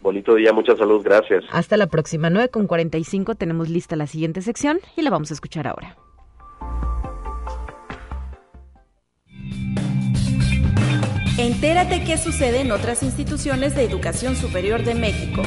Bonito día, mucha salud, gracias. Hasta la próxima, 9 con 45 tenemos lista la siguiente sección y la vamos a escuchar ahora. Entérate qué sucede en otras instituciones de educación superior de México.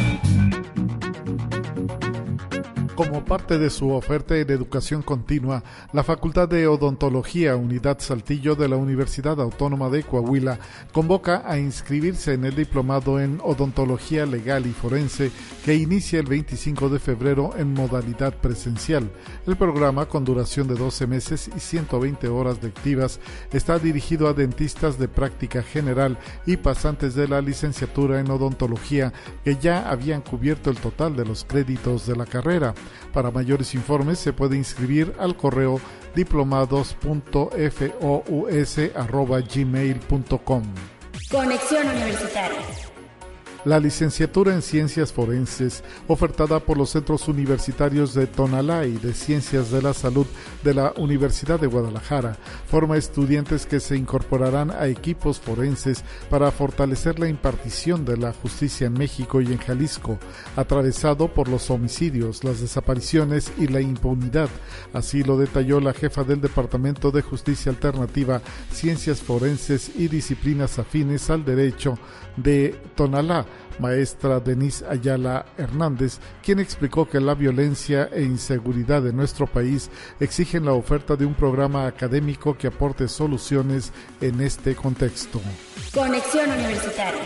Como parte de su oferta en educación continua, la Facultad de Odontología Unidad Saltillo de la Universidad Autónoma de Coahuila convoca a inscribirse en el diplomado en Odontología Legal y Forense que inicia el 25 de febrero en modalidad presencial. El programa, con duración de 12 meses y 120 horas lectivas, está dirigido a dentistas de práctica general y pasantes de la licenciatura en odontología que ya habían cubierto el total de los créditos de la carrera. Para mayores informes se puede inscribir al correo diplomados.fous.gmail.com. Conexión Universitaria la licenciatura en Ciencias Forenses, ofertada por los centros universitarios de Tonalá y de Ciencias de la Salud de la Universidad de Guadalajara, forma estudiantes que se incorporarán a equipos forenses para fortalecer la impartición de la justicia en México y en Jalisco, atravesado por los homicidios, las desapariciones y la impunidad. Así lo detalló la jefa del Departamento de Justicia Alternativa, Ciencias Forenses y Disciplinas Afines al Derecho de Tonalá, maestra Denise Ayala Hernández, quien explicó que la violencia e inseguridad de nuestro país exigen la oferta de un programa académico que aporte soluciones en este contexto. Conexión Universitaria.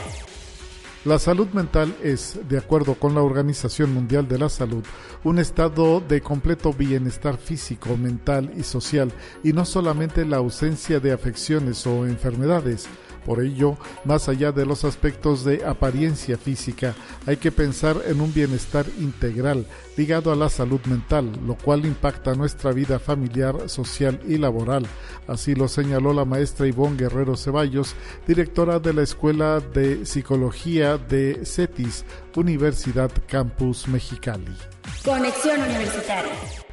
La salud mental es, de acuerdo con la Organización Mundial de la Salud, un estado de completo bienestar físico, mental y social, y no solamente la ausencia de afecciones o enfermedades. Por ello, más allá de los aspectos de apariencia física, hay que pensar en un bienestar integral ligado a la salud mental, lo cual impacta nuestra vida familiar, social y laboral. Así lo señaló la maestra Ivonne Guerrero Ceballos, directora de la Escuela de Psicología de CETIS, Universidad Campus Mexicali. Conexión Universitaria.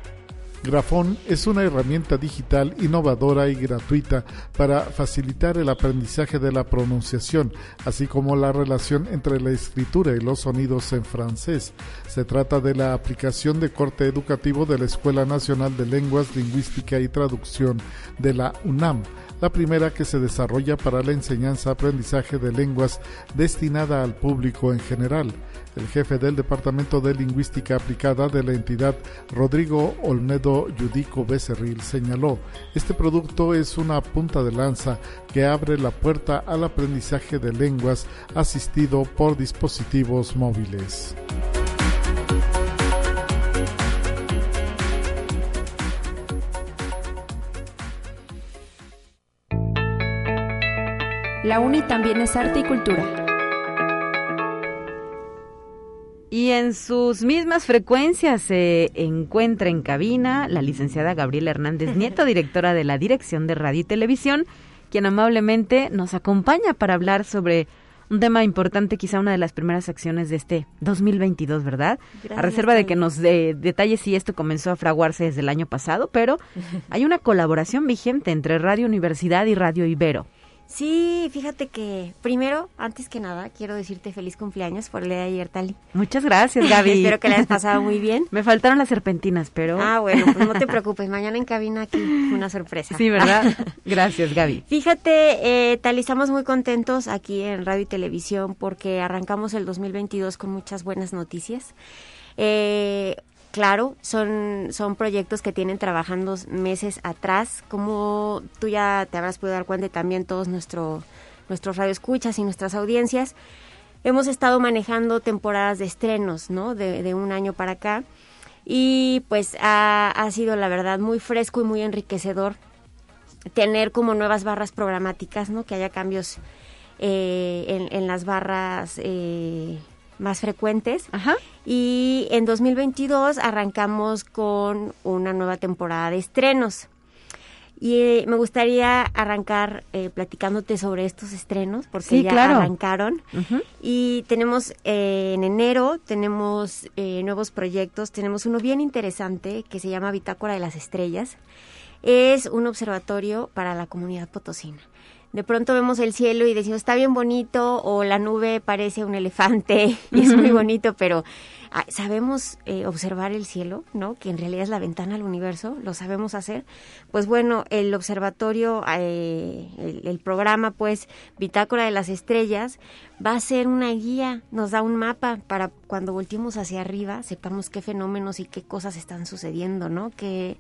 Grafón es una herramienta digital innovadora y gratuita para facilitar el aprendizaje de la pronunciación, así como la relación entre la escritura y los sonidos en francés. Se trata de la aplicación de corte educativo de la Escuela Nacional de Lenguas, Lingüística y Traducción de la UNAM la primera que se desarrolla para la enseñanza-aprendizaje de lenguas destinada al público en general. El jefe del Departamento de Lingüística Aplicada de la entidad, Rodrigo Olmedo Yudico Becerril, señaló, este producto es una punta de lanza que abre la puerta al aprendizaje de lenguas asistido por dispositivos móviles. La UNI también es arte y cultura. En sus mismas frecuencias se encuentra en cabina la licenciada Gabriela Hernández Nieto, directora de la Dirección de Radio y Televisión, quien amablemente nos acompaña para hablar sobre un tema importante, quizá una de las primeras acciones de este 2022, ¿verdad? a reserva de que nos dé detalles si esto comenzó a fraguarse desde el año pasado, pero hay una colaboración vigente entre Radio Universidad y Radio Ibero. Sí, fíjate que primero, antes que nada, quiero decirte feliz cumpleaños por el día de ayer, Tali. Muchas gracias, Gaby. Espero que la hayas pasado muy bien. Me faltaron las serpentinas, pero... Ah, bueno, pues no te preocupes, mañana en cabina aquí una sorpresa. Sí, ¿verdad? Gracias, Gaby. Fíjate, eh, Tali, estamos muy contentos aquí en Radio y Televisión porque arrancamos el 2022 con muchas buenas noticias. Eh, claro, son, son proyectos que tienen trabajando meses atrás. Como tú ya te habrás podido dar cuenta también todos nuestro, nuestros radioescuchas y nuestras audiencias, hemos estado manejando temporadas de estrenos, ¿no? De, un año para acá. Y pues ha, ha sido la verdad muy fresco y muy enriquecedor tener como nuevas barras programáticas, ¿no? Que haya cambios eh, en, en, las barras eh, más frecuentes. Y en 2022 arrancamos con una nueva temporada de estrenos. Y eh, me gustaría arrancar eh, platicándote sobre estos estrenos, porque ya arrancaron. Y tenemos eh, en enero, tenemos nuevos proyectos. Tenemos uno bien interesante que se llama Bitácora de las Estrellas. Es un observatorio para la comunidad potosina de pronto vemos el cielo y decimos, está bien bonito, o la nube parece un elefante y es muy bonito, pero ah, sabemos eh, observar el cielo, ¿no? Que en realidad es la ventana al universo, lo sabemos hacer. Pues bueno, el observatorio, eh, el, el, programa, pues, Bitácora de las Estrellas, va a ser una guía, nos da un mapa para cuando volteemos hacia arriba, sepamos qué fenómenos y qué cosas están sucediendo, ¿no? Que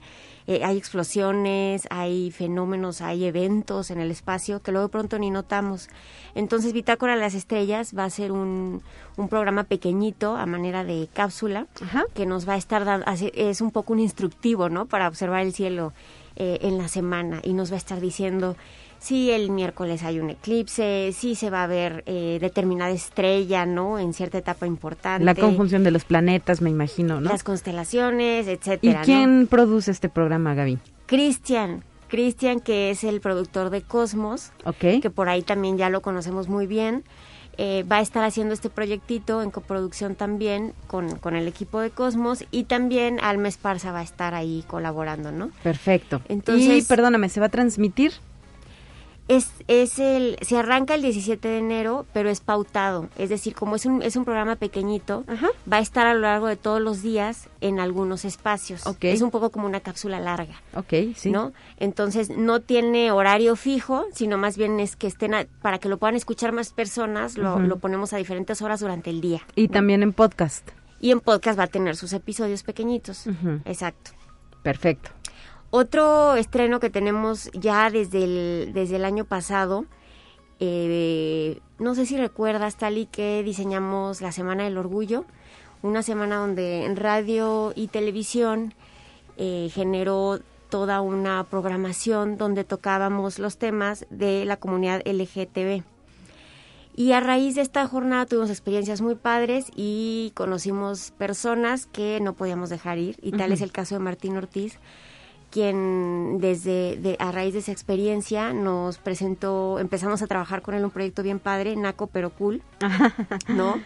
eh, hay explosiones, hay fenómenos, hay eventos en el espacio que luego de pronto ni notamos. Entonces, Bitácora de las Estrellas va a ser un, un programa pequeñito a manera de cápsula que nos va a estar dando, es un poco un instructivo, ¿no? Para observar el cielo eh, en la semana y nos va a estar diciendo si el miércoles hay un eclipse, si se va a ver eh, determinada estrella, ¿no? En cierta etapa importante. La conjunción de los planetas, me imagino, ¿no? Las constelaciones, etcétera. ¿Y quién produce este programa, Gaby? Cristian. Cristian, que es el productor de Cosmos, okay. que por ahí también ya lo conocemos muy bien. Eh, va a estar haciendo este proyectito en coproducción también con, con, el equipo de Cosmos y también Alma Esparza va a estar ahí colaborando, ¿no? Perfecto. Entonces, y perdóname, ¿se va a transmitir? Es, es el, se arranca el 17 de enero, pero es pautado. Es decir, como es un, es un programa pequeñito, va a estar a lo largo de todos los días en algunos espacios. Es un poco como una cápsula larga. Ok, sí. ¿No? Entonces, no tiene horario fijo, sino más bien es que estén, para que lo puedan escuchar más personas, lo, lo, ponemos a diferentes horas durante el día. Y también en podcast. Y en podcast va a tener sus episodios pequeñitos. Exacto. Perfecto. Otro estreno que tenemos ya desde el, desde el año pasado, eh, no sé si recuerdas, Tali, que diseñamos la Semana del Orgullo, una semana donde en radio y televisión eh, generó toda una programación donde tocábamos los temas de la comunidad LGTB. Y a raíz de esta jornada tuvimos experiencias muy padres y conocimos personas que no podíamos dejar ir, y tal es el caso de Martín Ortiz, quien desde a raíz de esa experiencia nos presentó, empezamos a trabajar con él un proyecto bien padre, Naco pero cool, ¿no?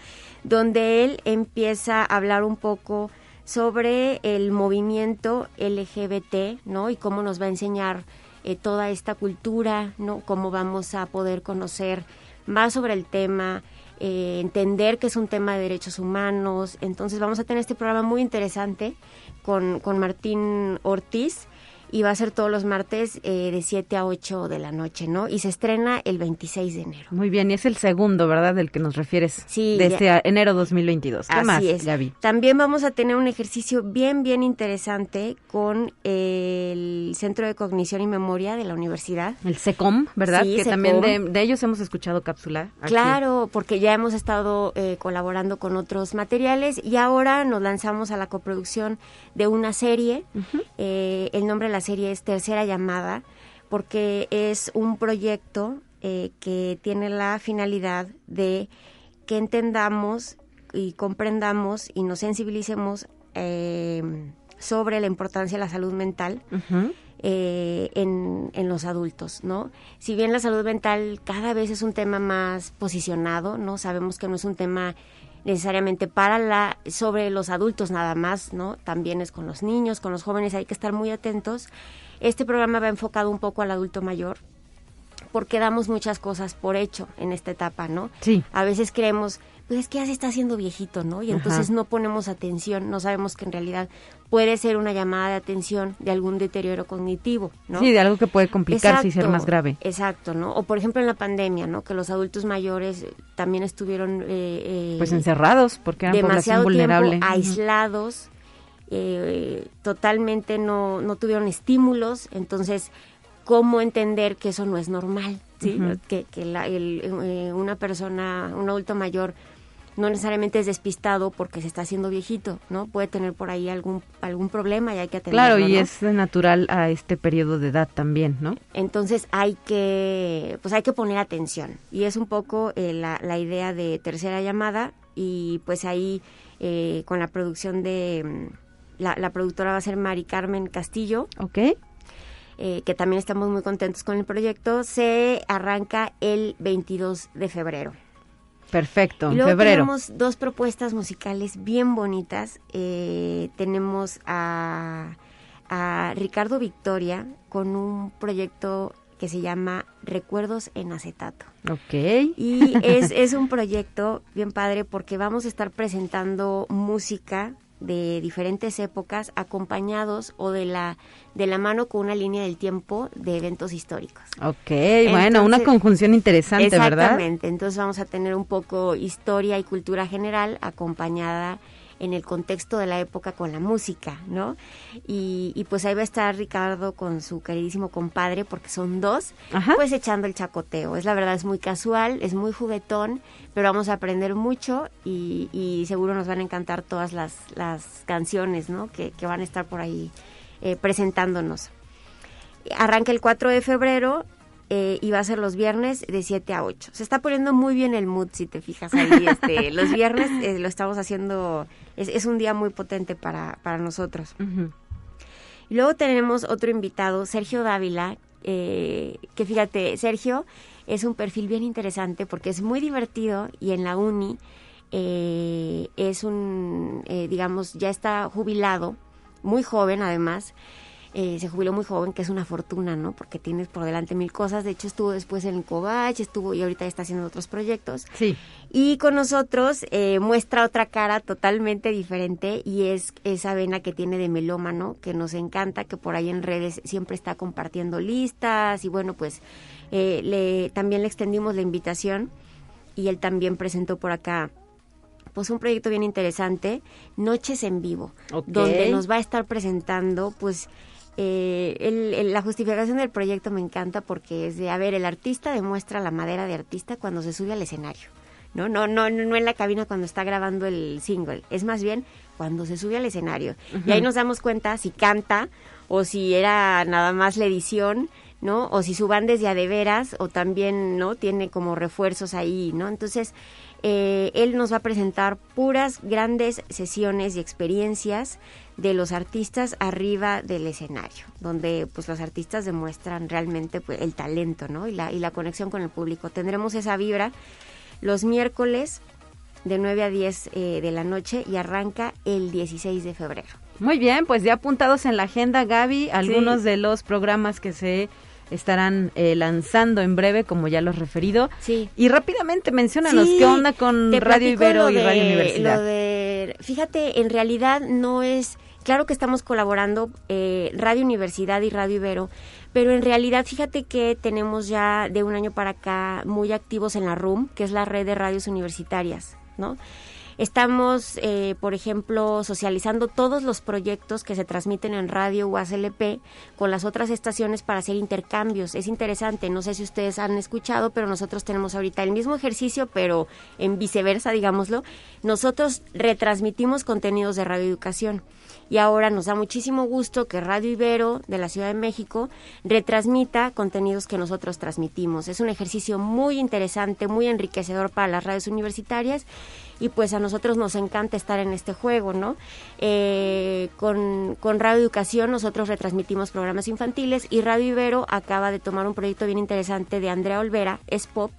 Donde él empieza a hablar un poco sobre el movimiento LGBT, ¿no? Y cómo nos va a enseñar eh, toda esta cultura, ¿no? Cómo vamos a poder conocer más sobre el tema, eh, entender que es un tema de derechos humanos. Entonces vamos a tener este programa muy interesante con, con Martín Ortiz y va a ser todos los martes eh, de 7 a 8 de la noche, ¿no? Y se estrena el 26 de enero. Muy bien, y es el segundo, ¿verdad?, del que nos refieres. Sí. De este enero 2022. ¿Qué Así más, es. Gaby? También vamos a tener un ejercicio bien, bien interesante con el Centro de Cognición y Memoria de la Universidad. El SECOM, ¿verdad? Sí, que SECOM. también de, ellos hemos escuchado cápsula. aquí. Claro, porque ya hemos estado eh, colaborando con otros materiales y ahora nos lanzamos a la coproducción de una serie. Eh, el nombre de la serie es Tercera Llamada, porque es un proyecto eh, que tiene la finalidad de que entendamos y comprendamos y nos sensibilicemos eh, sobre la importancia de la salud mental. eh, en, en, los adultos, ¿no? Si bien la salud mental cada vez es un tema más posicionado, ¿no? Sabemos que no es un tema necesariamente para la sobre los adultos nada más, ¿no? También es con los niños, con los jóvenes, hay que estar muy atentos. Este programa va enfocado un poco al adulto mayor, porque damos muchas cosas por hecho en esta etapa, ¿no? Sí. A veces creemos, pues es que ya se está haciendo viejito, ¿no? Y entonces no ponemos atención, no sabemos que en realidad puede ser una llamada de atención de algún deterioro cognitivo, ¿no? Sí, de algo que puede complicarse y ser más grave. Exacto, ¿no? O por ejemplo en la pandemia, ¿no? Que los adultos mayores también estuvieron... Eh, eh, pues encerrados, porque eran demasiado población vulnerable. Tiempo aislados, eh, totalmente no, no tuvieron estímulos, entonces, ¿cómo entender que eso no es normal? ¿sí? Que, que la, el, eh, una persona, un adulto mayor no necesariamente es despistado porque se está haciendo viejito, ¿no? Puede tener por ahí algún algún problema y hay que atenderlo. Claro, y ¿no? es natural a este periodo de edad también, ¿no? Entonces hay que, pues hay que poner atención y es un poco eh, la, la, idea de tercera llamada y pues ahí eh, con la producción de la, la, productora va a ser Mari Carmen Castillo. Ok. Eh, que también estamos muy contentos con el proyecto, se arranca el 22 de febrero. Perfecto, y luego febrero. tenemos dos propuestas musicales bien bonitas. Eh, tenemos a, a, Ricardo Victoria con un proyecto que se llama Recuerdos en Acetato. Ok. Y es, es un proyecto bien padre porque vamos a estar presentando música de diferentes épocas acompañados o de la de la mano con una línea del tiempo de eventos históricos. Ok, Entonces, bueno, una conjunción interesante, exactamente. ¿verdad? Exactamente. Entonces vamos a tener un poco historia y cultura general acompañada en el contexto de la época con la música, ¿no? Y, y, pues ahí va a estar Ricardo con su queridísimo compadre, porque son dos, Ajá. pues echando el chacoteo. Es la verdad, es muy casual, es muy juguetón, pero vamos a aprender mucho y, y seguro nos van a encantar todas las, las canciones, ¿no? Que, que, van a estar por ahí eh, presentándonos. Arranca el 4 de febrero, eh, y va a ser los viernes de 7 a 8. Se está poniendo muy bien el mood, si te fijas ahí. Este, los viernes eh, lo estamos haciendo, es, es, un día muy potente para, para nosotros. Uh -huh. Y luego tenemos otro invitado, Sergio Dávila, eh, que fíjate, Sergio es un perfil bien interesante porque es muy divertido y en la uni eh, es un, digamos, ya está jubilado, muy joven además. Eh, se jubiló muy joven, que es una fortuna, ¿no? Porque tienes por delante mil cosas. De hecho, estuvo después en Cobach, estuvo y ahorita está haciendo otros proyectos. Sí. Y con nosotros eh, muestra otra cara totalmente diferente y es esa vena que tiene de melómano, que nos encanta, que por ahí en redes siempre está compartiendo listas y bueno, pues eh, le, también le extendimos la invitación y él también presentó por acá pues un proyecto bien interesante, Noches en Vivo, okay. donde nos va a estar presentando pues eh, el, el, la justificación del proyecto me encanta porque es de, a ver, el artista demuestra la madera de artista cuando se sube al escenario. ¿no? No, no, no en la cabina cuando está grabando el single, es más bien cuando se sube al escenario. Uh -huh. Y ahí nos damos cuenta si canta o si era nada más la edición, ¿no? O si su banda es de a de veras o también, ¿no? Tiene como refuerzos ahí, ¿no? Entonces, eh, él nos va a presentar puras grandes sesiones y experiencias de los artistas arriba del escenario, donde pues los artistas demuestran realmente pues, el talento, ¿no? Y la, y la conexión con el público. Tendremos esa vibra los miércoles de 9 a 10 eh, de la noche y arranca el 16 de febrero. Muy bien, pues ya apuntados en la agenda, Gaby, algunos sí. de los programas que se estarán eh, lanzando en breve, como ya lo has referido. Sí. Y rápidamente menciónanos sí, qué onda con Radio Ibero y de, Radio Universidad. Lo de, fíjate, en realidad no es, claro que estamos colaborando eh, Radio Universidad y Radio Ibero, pero en realidad fíjate que tenemos ya de un año para acá muy activos en la RUM, que es la red de radios universitarias, ¿no? Estamos, eh, por ejemplo, socializando todos los proyectos que se transmiten en radio UASLP con las otras estaciones para hacer intercambios. Es interesante, no sé si ustedes han escuchado, pero nosotros tenemos ahorita el mismo ejercicio, pero en viceversa, digámoslo. Nosotros retransmitimos contenidos de radioeducación y ahora nos da muchísimo gusto que Radio Ibero de la Ciudad de México retransmita contenidos que nosotros transmitimos. Es un ejercicio muy interesante, muy enriquecedor para las radios universitarias y pues a nosotros nos encanta estar en este juego, ¿no? Eh, con, con Radio Educación nosotros retransmitimos programas infantiles y Radio Ibero acaba de tomar un proyecto bien interesante de Andrea Olvera, es Pop,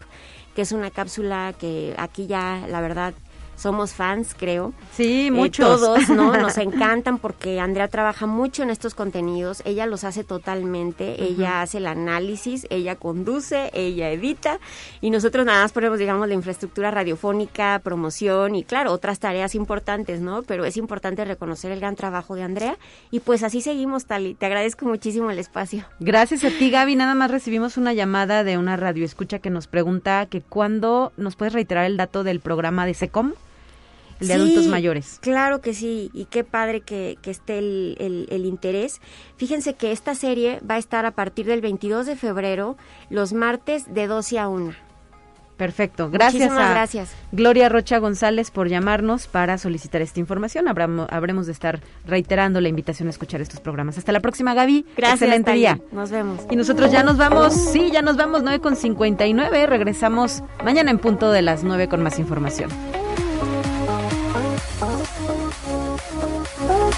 que es una cápsula que aquí ya, la verdad, somos fans, creo. Sí, Eh, muchos. todos, ¿no? Nos encantan porque Andrea trabaja mucho en estos contenidos, ella los hace totalmente, ella hace el análisis, ella conduce, ella edita y nosotros nada más ponemos, digamos, la infraestructura radiofónica, promoción y claro, otras tareas importantes, ¿no? Pero es importante reconocer el gran trabajo de Andrea y pues así seguimos, Tali. Te agradezco muchísimo el espacio. Gracias a ti, Gaby. Nada más recibimos una llamada de una radioescucha que nos pregunta que cuándo nos puedes reiterar el dato del programa de SECOM, el de Sí, adultos mayores. Claro que sí, y qué padre que, que esté el, el- el interés. Fíjense que esta serie va a estar a partir del 22 de febrero, los martes de 12 a 1. Perfecto. Gracias Muchísimas a gracias. Gloria Rocha González por llamarnos para solicitar esta información. Habramo- habremos de estar reiterando la invitación a escuchar estos programas. Hasta la próxima, Gaby. Gracias. Excelente día. Nos vemos. Y nosotros ya nos vamos, sí, ya nos vamos, 9 con 59. Regresamos mañana en punto de las 9 con más información.